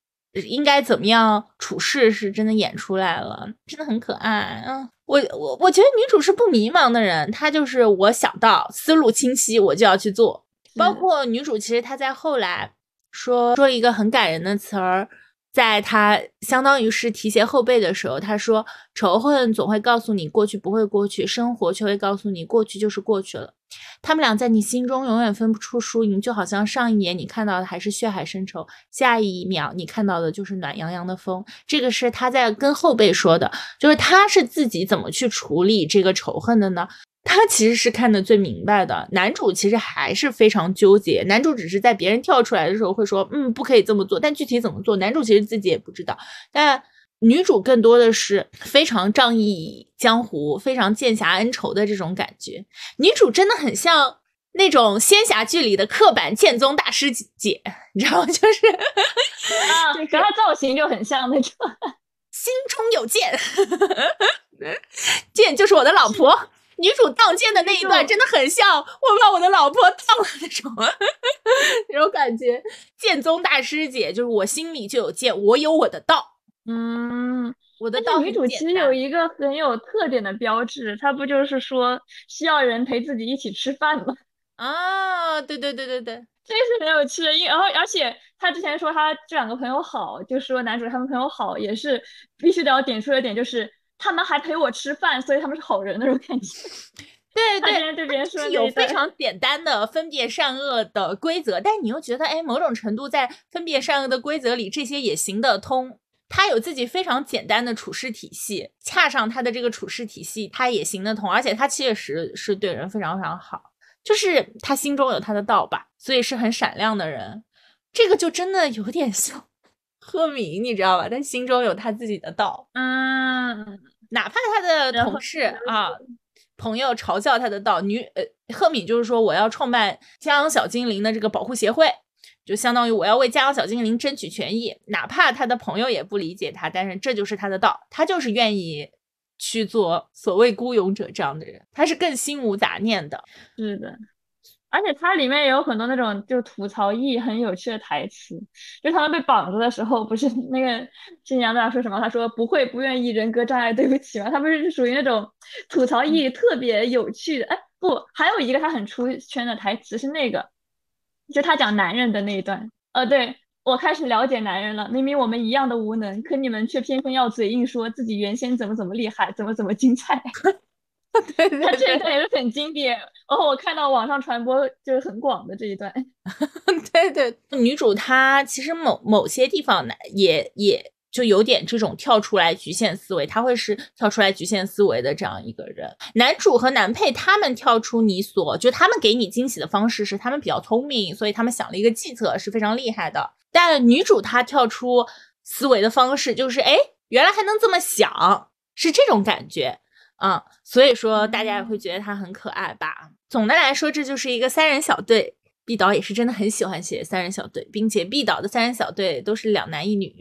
Speaker 2: 应该怎么样处事是真的演出来了，真的很可爱啊。我我我觉得女主是不迷茫的人，她就是我想到思路清晰，我就要去做。包括女主，其实她在后来。说说一个很感人的词儿，在他相当于是提携后辈的时候，他说：“仇恨总会告诉你过去不会过去，生活却会告诉你过去就是过去了。他们俩在你心中永远分不出输赢，就好像上一年你看到的还是血海深仇，下一秒你看到的就是暖洋洋的风。”这个是他在跟后辈说的，就是他是自己怎么去处理这个仇恨的呢？他其实是看得最明白的，男主其实还是非常纠结。男主只是在别人跳出来的时候会说，嗯，不可以这么做，但具体怎么做，男主其实自己也不知道。但女主更多的是非常仗义江湖、非常剑侠恩仇的这种感觉。女主真的很像那种仙侠剧里的刻板剑宗大师姐，你知道吗？[laughs] 就是
Speaker 1: 啊，和她造型就很像那种，
Speaker 2: 心中有剑，[laughs] 剑就是我的老婆。女主荡剑的那一段真的很像我把我的老婆当了那种 [laughs] 那种感觉。剑宗大师姐就是我心里就有剑，我有我的道。
Speaker 1: 嗯，
Speaker 2: 我的道。
Speaker 1: 女主其实有一个很有特点的标志，她不就是说需要人陪自己一起吃饭吗？[laughs]
Speaker 2: 啊，对对对对对，
Speaker 1: 这是很有趣的。因然后而且她之前说她这两个朋友好，就说男主他们朋友好，也是必须得要点出的点，就是。他们还陪我吃饭，所以他们是好人那种感觉。[laughs] [laughs]
Speaker 2: 对
Speaker 1: 对，对别人说
Speaker 2: 有非常简单的分辨善恶的规则，但你又觉得，哎，某种程度在分辨善恶的规则里，这些也行得通。他有自己非常简单的处事体系，恰上他的这个处事体系，他也行得通，而且他确实是对人非常非常好，就是他心中有他的道吧，所以是很闪亮的人。这个就真的有点像。赫敏，你知道吧？他心中有他自己的道，
Speaker 1: 嗯，
Speaker 2: 哪怕他的同事啊、朋友嘲笑他的道，女呃，赫敏就是说我要创办家养小精灵的这个保护协会，就相当于我要为家养小精灵争取权益，哪怕他的朋友也不理解他，但是这就是他的道，他就是愿意去做所谓孤勇者这样的人，他是更心无杂念的，
Speaker 1: 是的。而且它里面也有很多那种就吐槽意很有趣的台词，就他们被绑着的时候，不是那个新娘在说什么？他说不会不愿意人格障碍，对不起嘛？他不是属于那种吐槽意特别有趣的。哎，不，还有一个他很出圈的台词是那个，就他讲男人的那一段。呃，对我开始了解男人了，明明我们一样的无能，可你们却偏偏要嘴硬说自己原先怎么怎么厉害，怎么怎么精彩。[laughs] [laughs]
Speaker 2: 对，他
Speaker 1: 这一段也是很经典。然后我看到网上传播就是很广的这一段。[laughs]
Speaker 2: 对对，女主她其实某某些地方呢，也也就有点这种跳出来局限思维，她会是跳出来局限思维的这样一个人。男主和男配他们跳出你所，就他们给你惊喜的方式是他们比较聪明，所以他们想了一个计策是非常厉害的。但女主她跳出思维的方式就是，哎，原来还能这么想，是这种感觉。嗯，所以说大家也会觉得他很可爱吧。总的来说，这就是一个三人小队。毕导也是真的很喜欢写三人小队，并且毕导的三人小队都是两男一女，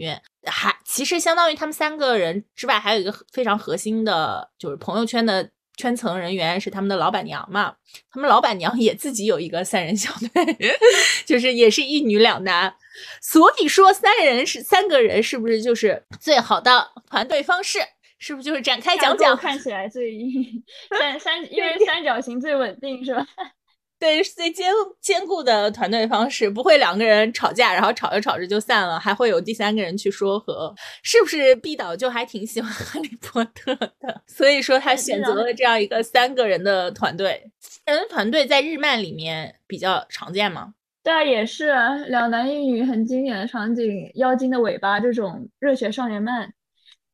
Speaker 2: 还其实相当于他们三个人之外，还有一个非常核心的，就是朋友圈的圈层人员是他们的老板娘嘛。他们老板娘也自己有一个三人小队，[laughs] 就是也是一女两男。所以说，三人是三个人，是不是就是最好的团队方式？是不是就是展开讲讲？
Speaker 1: 看起来最 [laughs] 三三，因为三角形最稳定，是吧？[laughs]
Speaker 2: 对，最坚坚固的团队方式，不会两个人吵架，然后吵着吵着就散了，还会有第三个人去说和，是不是？毕导就还挺喜欢 [laughs] 哈利波特的，所以说他选择了这样一个三个人的团队。人团队在日漫里面比较常见吗？
Speaker 1: 对啊，也是两男一女很经典的场景，妖精的尾巴这种热血少年漫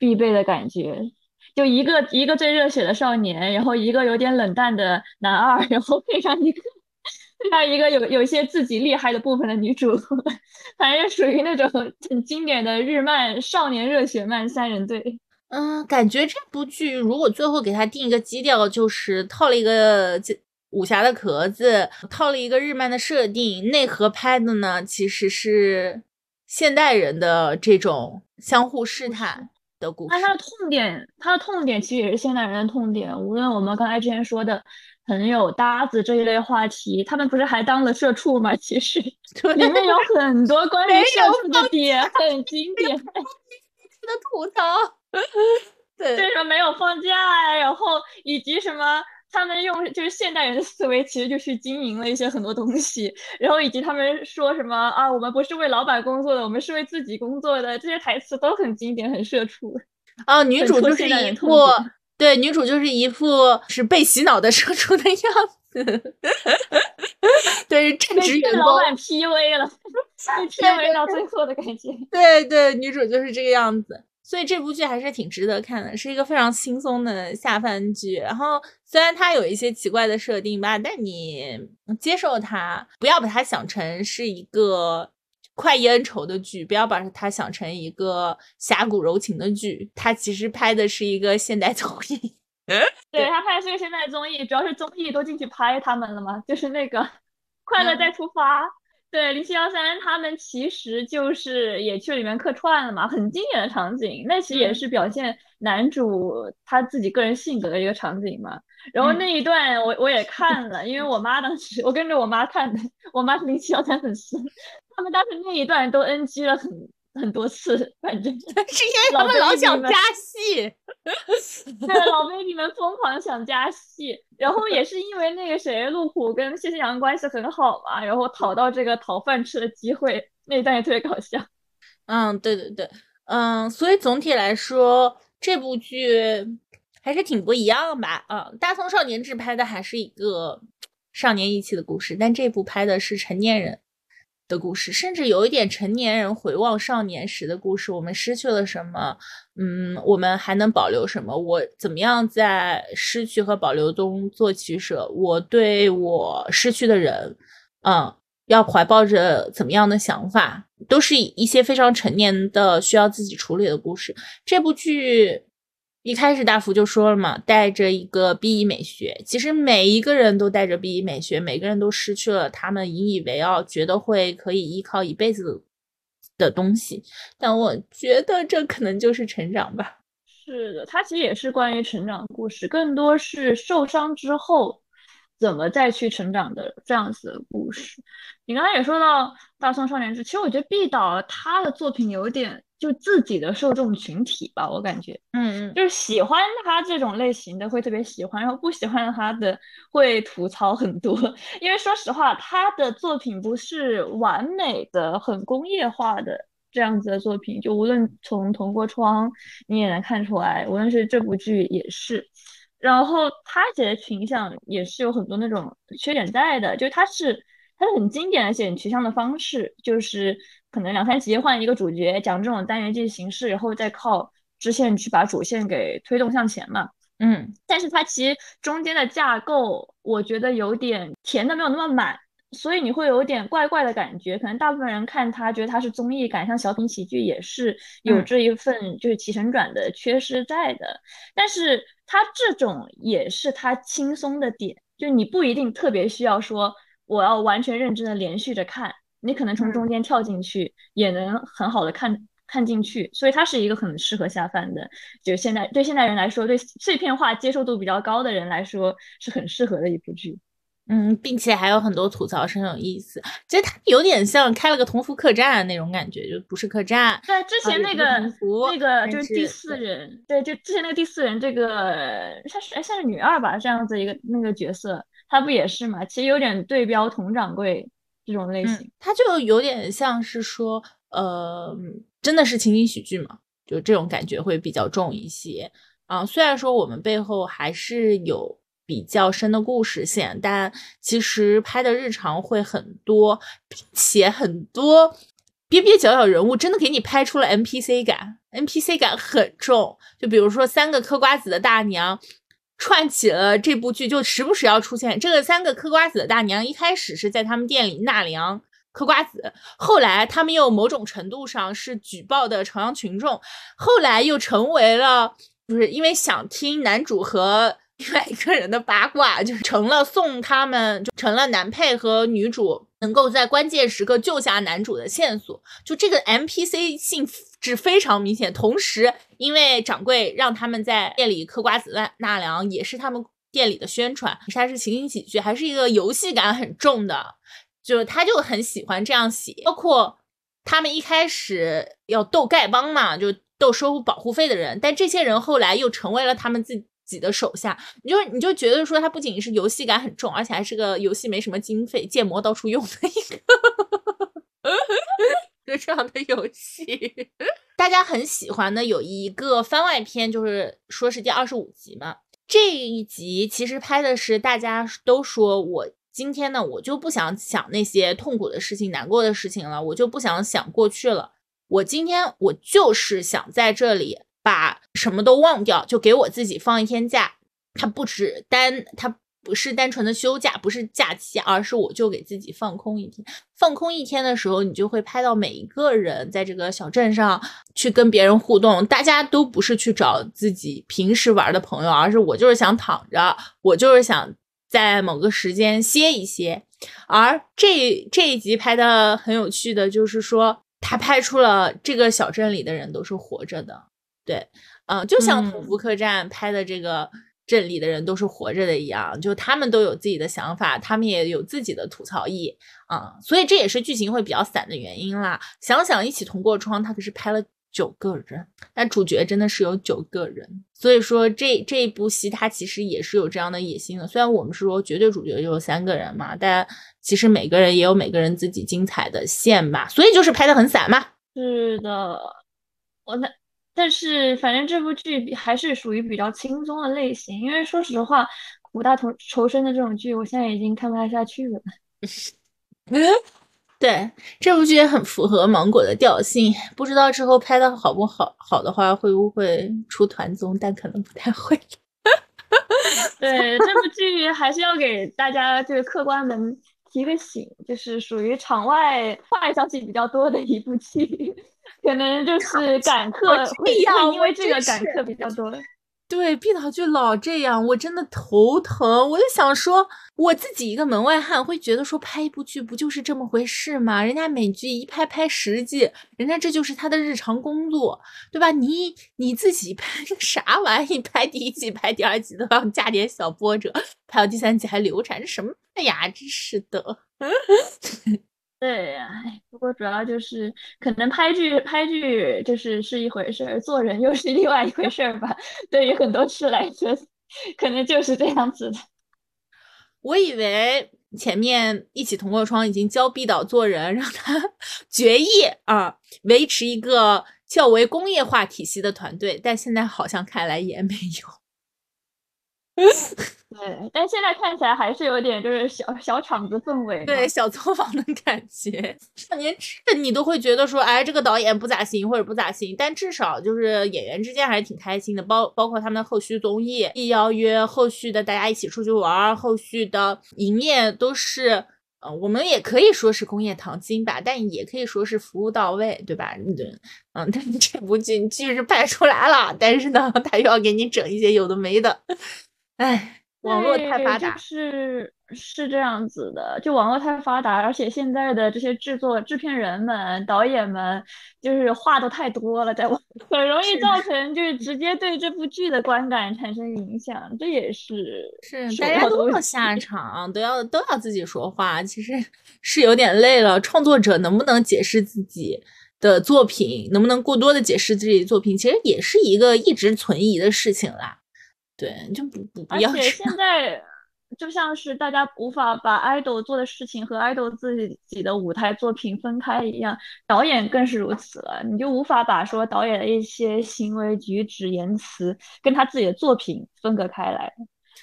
Speaker 1: 必备的感觉。就一个一个最热血的少年，然后一个有点冷淡的男二，[laughs] 然后配上一个配上一个有有些自己厉害的部分的女主，反正属于那种很经典的日漫少年热血漫三人队。
Speaker 2: 嗯，感觉这部剧如果最后给他定一个基调，就是套了一个武侠的壳子，套了一个日漫的设定，内核拍的呢其实是现代人的这种相互试探。的故事，
Speaker 1: 那它的痛点，它的痛点其实也是现代人的痛点。无论我们刚才之前说的朋友、搭子这一类话题，他们不是还当了社畜吗？其实 [laughs] 里面有很多关于社畜的点，很经典。
Speaker 2: 的吐槽，[laughs] 对，
Speaker 1: 为什么没有放假呀？然后以及什么？他们用就是现代人的思维，其实就去经营了一些很多东西，然后以及他们说什么啊，我们不是为老板工作的，我们是为自己工作的，这些台词都很经典，很社畜。
Speaker 2: 啊，[laughs] 女主就是一副对，女主就是一副是被洗脑的社畜的样子。[laughs] 对，正直员工。[laughs]
Speaker 1: 老板 PUA 了被，PUA 到最后的感觉。
Speaker 2: 对对，女主就是这个样子。所以这部剧还是挺值得看的，是一个非常轻松的下饭剧。然后虽然它有一些奇怪的设定吧，但你接受它，不要把它想成是一个快意恩仇的剧，不要把它想成一个侠骨柔情的剧。它其实拍的是一个现代综艺。[laughs]
Speaker 1: 对，他拍的是个现代综艺，主要是综艺都进去拍他们了嘛，就是那个《快乐再出发》。对，零七幺三他们其实就是也去里面客串了嘛，很经典的场景。那其实也是表现男主他自己个人性格的一个场景嘛。然后那一段我我也看了，因为我妈当时 [laughs] 我跟着我妈看的，我妈是零七幺三粉丝，他们当时那一段都 NG 了很。很多次，反正是因
Speaker 2: 为他们老想加戏，
Speaker 1: 对，老 baby 们疯狂想加戏，然后也是因为那个谁，陆虎跟谢欣阳关系很好嘛，然后讨到这个讨饭吃的机会，那一段也特别搞笑。
Speaker 2: 嗯，对对对，嗯，所以总体来说，这部剧还是挺不一样吧？嗯，大宋少年志拍的还是一个少年义气的故事，但这部拍的是成年人。的故事，甚至有一点成年人回望少年时的故事。我们失去了什么？嗯，我们还能保留什么？我怎么样在失去和保留中做取舍？我对我失去的人，嗯，要怀抱着怎么样的想法？都是一些非常成年的需要自己处理的故事。这部剧。一开始大福就说了嘛，带着一个 B E 美学，其实每一个人都带着 B E 美学，每个人都失去了他们引以为傲、觉得会可以依靠一辈子的东西。但我觉得这可能就是成长吧。
Speaker 1: 是的，它其实也是关于成长故事，更多是受伤之后怎么再去成长的这样子的故事。你刚才也说到《大宋少年志》，其实我觉得毕导他的作品有点。就自己的受众群体吧，我感觉，
Speaker 2: 嗯嗯，
Speaker 1: 就是喜欢他这种类型的会特别喜欢，然后不喜欢他的会吐槽很多。[laughs] 因为说实话，他的作品不是完美的、很工业化的这样子的作品，就无论从《铜锅窗》你也能看出来，无论是这部剧也是。然后他写的群像也是有很多那种缺点在的，就是他是。他是很经典的写群像的方式，就是可能两三集换一个主角，讲这种单元剧形式，然后再靠支线去把主线给推动向前嘛。
Speaker 2: 嗯，
Speaker 1: 但是它其实中间的架构，我觉得有点填的没有那么满，所以你会有点怪怪的感觉。可能大部分人看它觉得它是综艺感，像小品喜剧也是有这一份就是起承转的缺失在的。但是它这种也是它轻松的点，就你不一定特别需要说。我要完全认真的连续着看，你可能从中间跳进去，也能很好的看看进去，所以它是一个很适合下饭的。就现在对现代人来说，对碎片化接受度比较高的人来说，是很适合的一部剧。
Speaker 2: 嗯，并且还有很多吐槽是很有意思。其实它有点像开了个同福客栈那种感觉，就不是客栈。
Speaker 1: 对，之前那个那个就是第四人，对，就之前那个第四人，这个像是哎像是女二吧，这样子一个那个角色。他不也是嘛？其实有点对标佟掌柜这种类型，
Speaker 2: 他就有点像是说，呃，真的是情景喜剧嘛，就这种感觉会比较重一些啊。虽然说我们背后还是有比较深的故事线，但其实拍的日常会很多，并且很多。边边角角人物真的给你拍出了 NPC 感，NPC 感很重。就比如说三个嗑瓜子的大娘串起了这部剧，就时不时要出现。这个三个嗑瓜子的大娘一开始是在他们店里纳凉嗑瓜子，后来他们又某种程度上是举报的朝阳群众，后来又成为了，不是因为想听男主和。另外一个人的八卦就成了送他们，就成了男配和女主能够在关键时刻救下男主的线索。就这个 NPC 性质非常明显。同时，因为掌柜让他们在店里嗑瓜子纳纳凉，也是他们店里的宣传。它是情景喜剧，还是一个游戏感很重的？就他就很喜欢这样写。包括他们一开始要斗丐帮嘛，就斗收保护费的人，但这些人后来又成为了他们自己己。的手下，你就你就觉得说它不仅是游戏感很重，而且还是个游戏没什么经费，建模到处用的一个 [laughs] 就这样的游戏。[laughs] 大家很喜欢的有一个番外篇，就是说是第二十五集嘛。这一集其实拍的是大家都说我今天呢，我就不想想那些痛苦的事情、难过的事情了，我就不想想过去了。我今天我就是想在这里。把什么都忘掉，就给我自己放一天假。他不止单，他不是单纯的休假，不是假期，而是我就给自己放空一天。放空一天的时候，你就会拍到每一个人在这个小镇上去跟别人互动。大家都不是去找自己平时玩的朋友，而是我就是想躺着，我就是想在某个时间歇一歇。而这这一集拍的很有趣的就是说，他拍出了这个小镇里的人都是活着的。对，嗯，就像《屠夫客栈》拍的这个镇里的人都是活着的一样，就他们都有自己的想法，他们也有自己的吐槽意啊，所以这也是剧情会比较散的原因啦。想想一起同过窗，他可是拍了九个人，但主角真的是有九个人，所以说这这一部戏他其实也是有这样的野心的。虽然我们是说绝对主角就有三个人嘛，但其实每个人也有每个人自己精彩的线吧，所以就是拍的很散嘛。
Speaker 1: 是的，我那。但是，反正这部剧还是属于比较轻松的类型，因为说实话，苦大仇仇深的这种剧，我现在已经看不太下去了。[laughs]
Speaker 2: 对，这部剧也很符合芒果的调性，不知道之后拍的好不好，好的话会不会出团综，但可能不太会。[laughs]
Speaker 1: 对，这部剧还是要给大家这个客官们提个醒，就是属于场外坏消息比较多的一部剧。可能就是赶客会因为这个赶客比较多。
Speaker 2: 对，碧桃就老这样，我真的头疼。我就想说，我自己一个门外汉会觉得说，拍一部剧不就是这么回事吗？人家美剧一拍拍十季，人家这就是他的日常工作，对吧？你你自己拍个 [laughs] 啥玩意？拍第一季、拍第二季都要加点小波折，拍到第三季还流产，这什么呀？真是的。[laughs]
Speaker 1: 对呀，不过主要就是可能拍剧拍剧就是是一回事儿，做人又是另外一回事儿吧。对于很多事来说，可能就是这样子的。
Speaker 2: 我以为前面一起同过窗已经教毕导做人，让他 [laughs] 决议啊，维持一个较为工业化体系的团队，但现在好像看来也没有。[laughs]
Speaker 1: 对，但现在看起来还是有点就是小小厂子氛围，
Speaker 2: 对小作坊的感觉。少年这你都会觉得说，哎，这个导演不咋行或者不咋行，但至少就是演员之间还是挺开心的。包包括他们的后续综艺、一邀约、后续的大家一起出去玩、后续的营业都是，呃，我们也可以说是工业糖精吧，但也可以说是服务到位，对吧？对，嗯，但 [laughs] 是这部剧剧是拍出来了，但是呢，他又要给你整一些有的没的，哎。网络太发达，
Speaker 1: 是是这样子的，就网络太发达，而且现在的这些制作制片人们、导演们，就是话都太多了，在网 [laughs] 很容易造成就是直接对这部剧的观感产生影响，这也是
Speaker 2: 是大家都要下场，都要都要自己说话，其实是有点累了。创作者能不能解释自己的作品，能不能过多的解释自己的作品，其实也是一个一直存疑的事情啦。对，就不不不要。
Speaker 1: 而且现在就像是大家无法把爱豆做的事情和爱豆自己的舞台作品分开一样，导演更是如此了。你就无法把说导演的一些行为举止言辞跟他自己的作品分隔开来，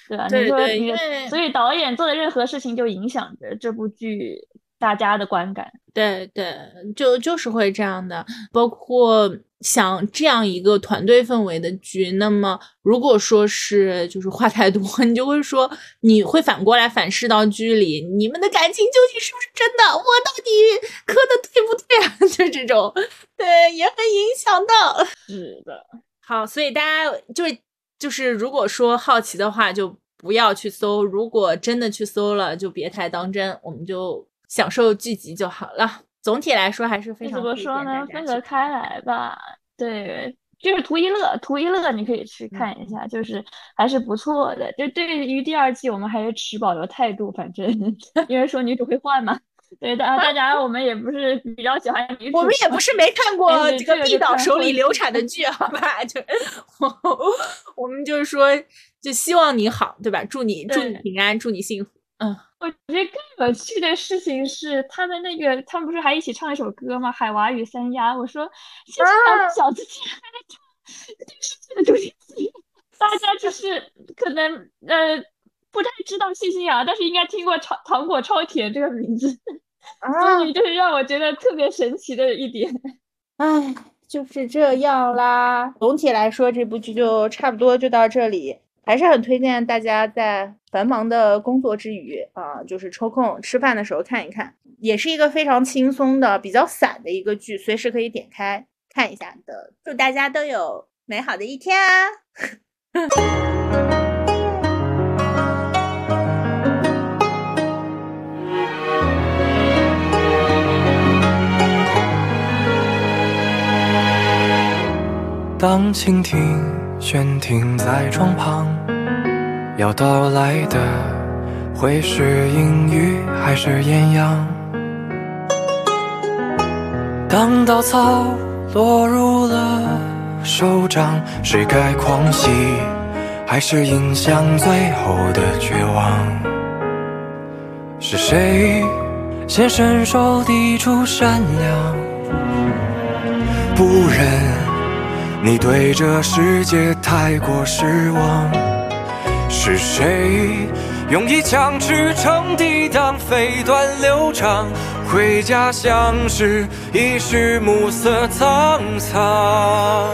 Speaker 1: 对吧？你说你，所以导演做的任何事情就影响着这部剧大家的观感。
Speaker 3: 对对，就就是会这样的，包括。像这样一个团队氛围的剧，那么如果说是就是话太多，[laughs] 你就会说你会反过来反噬到剧里，你们的感情究竟是不是真的？我到底磕的对不对啊？[laughs] 就这种，对，也很影响到。[laughs]
Speaker 1: 是的，
Speaker 3: 好，所以大家就就是如果说好奇的话，就不要去搜；如果真的去搜了，就别太当真，我们就享受剧集就好了。总体来说还是非常
Speaker 1: 怎么说呢？分隔开来吧，对，就是图一乐，图一乐，你可以去看一下，就是还是不错的。就对于第二季，我们还是持保留态度，反正 [laughs] 因为说女主会换嘛。对，大大家我们也不是比较喜欢女主，
Speaker 3: 我们也不是没看 [laughs] 过这个毕导手里流产的 [laughs] 剧，好吧？就我我们就是说，就希望你好，对吧？祝你祝你平安，祝你幸福，嗯。
Speaker 1: 我觉得更有趣的事情是，他们那个，他们不是还一起唱一首歌吗？《海娃与三丫》。我说，谢谢两小子竟然还在唱电视剧的主题曲。大家就是可能呃不太知道谢欣雅，但是应该听过“超糖果超甜”这个名字。啊，就是让我觉得特别神奇的一点。[laughs]
Speaker 2: 唉，就是这样啦。总体来说，这部剧就差不多就到这里。还是很推荐大家在繁忙的工作之余啊，就是抽空吃饭的时候看一看，也是一个非常轻松的、比较散的一个剧，随时可以点开看一下的。祝大家都有美好的一天啊！
Speaker 5: 当蜻蜓。悬停在窗旁，要到来的会是阴雨还是艳阳？当稻草落入了手掌，是该狂喜还是迎向最后的绝望？是谁先伸手抵住善良？不忍。你对这世界太过失望，是谁用一腔赤诚抵挡飞断流长？回家乡时已是暮色苍苍。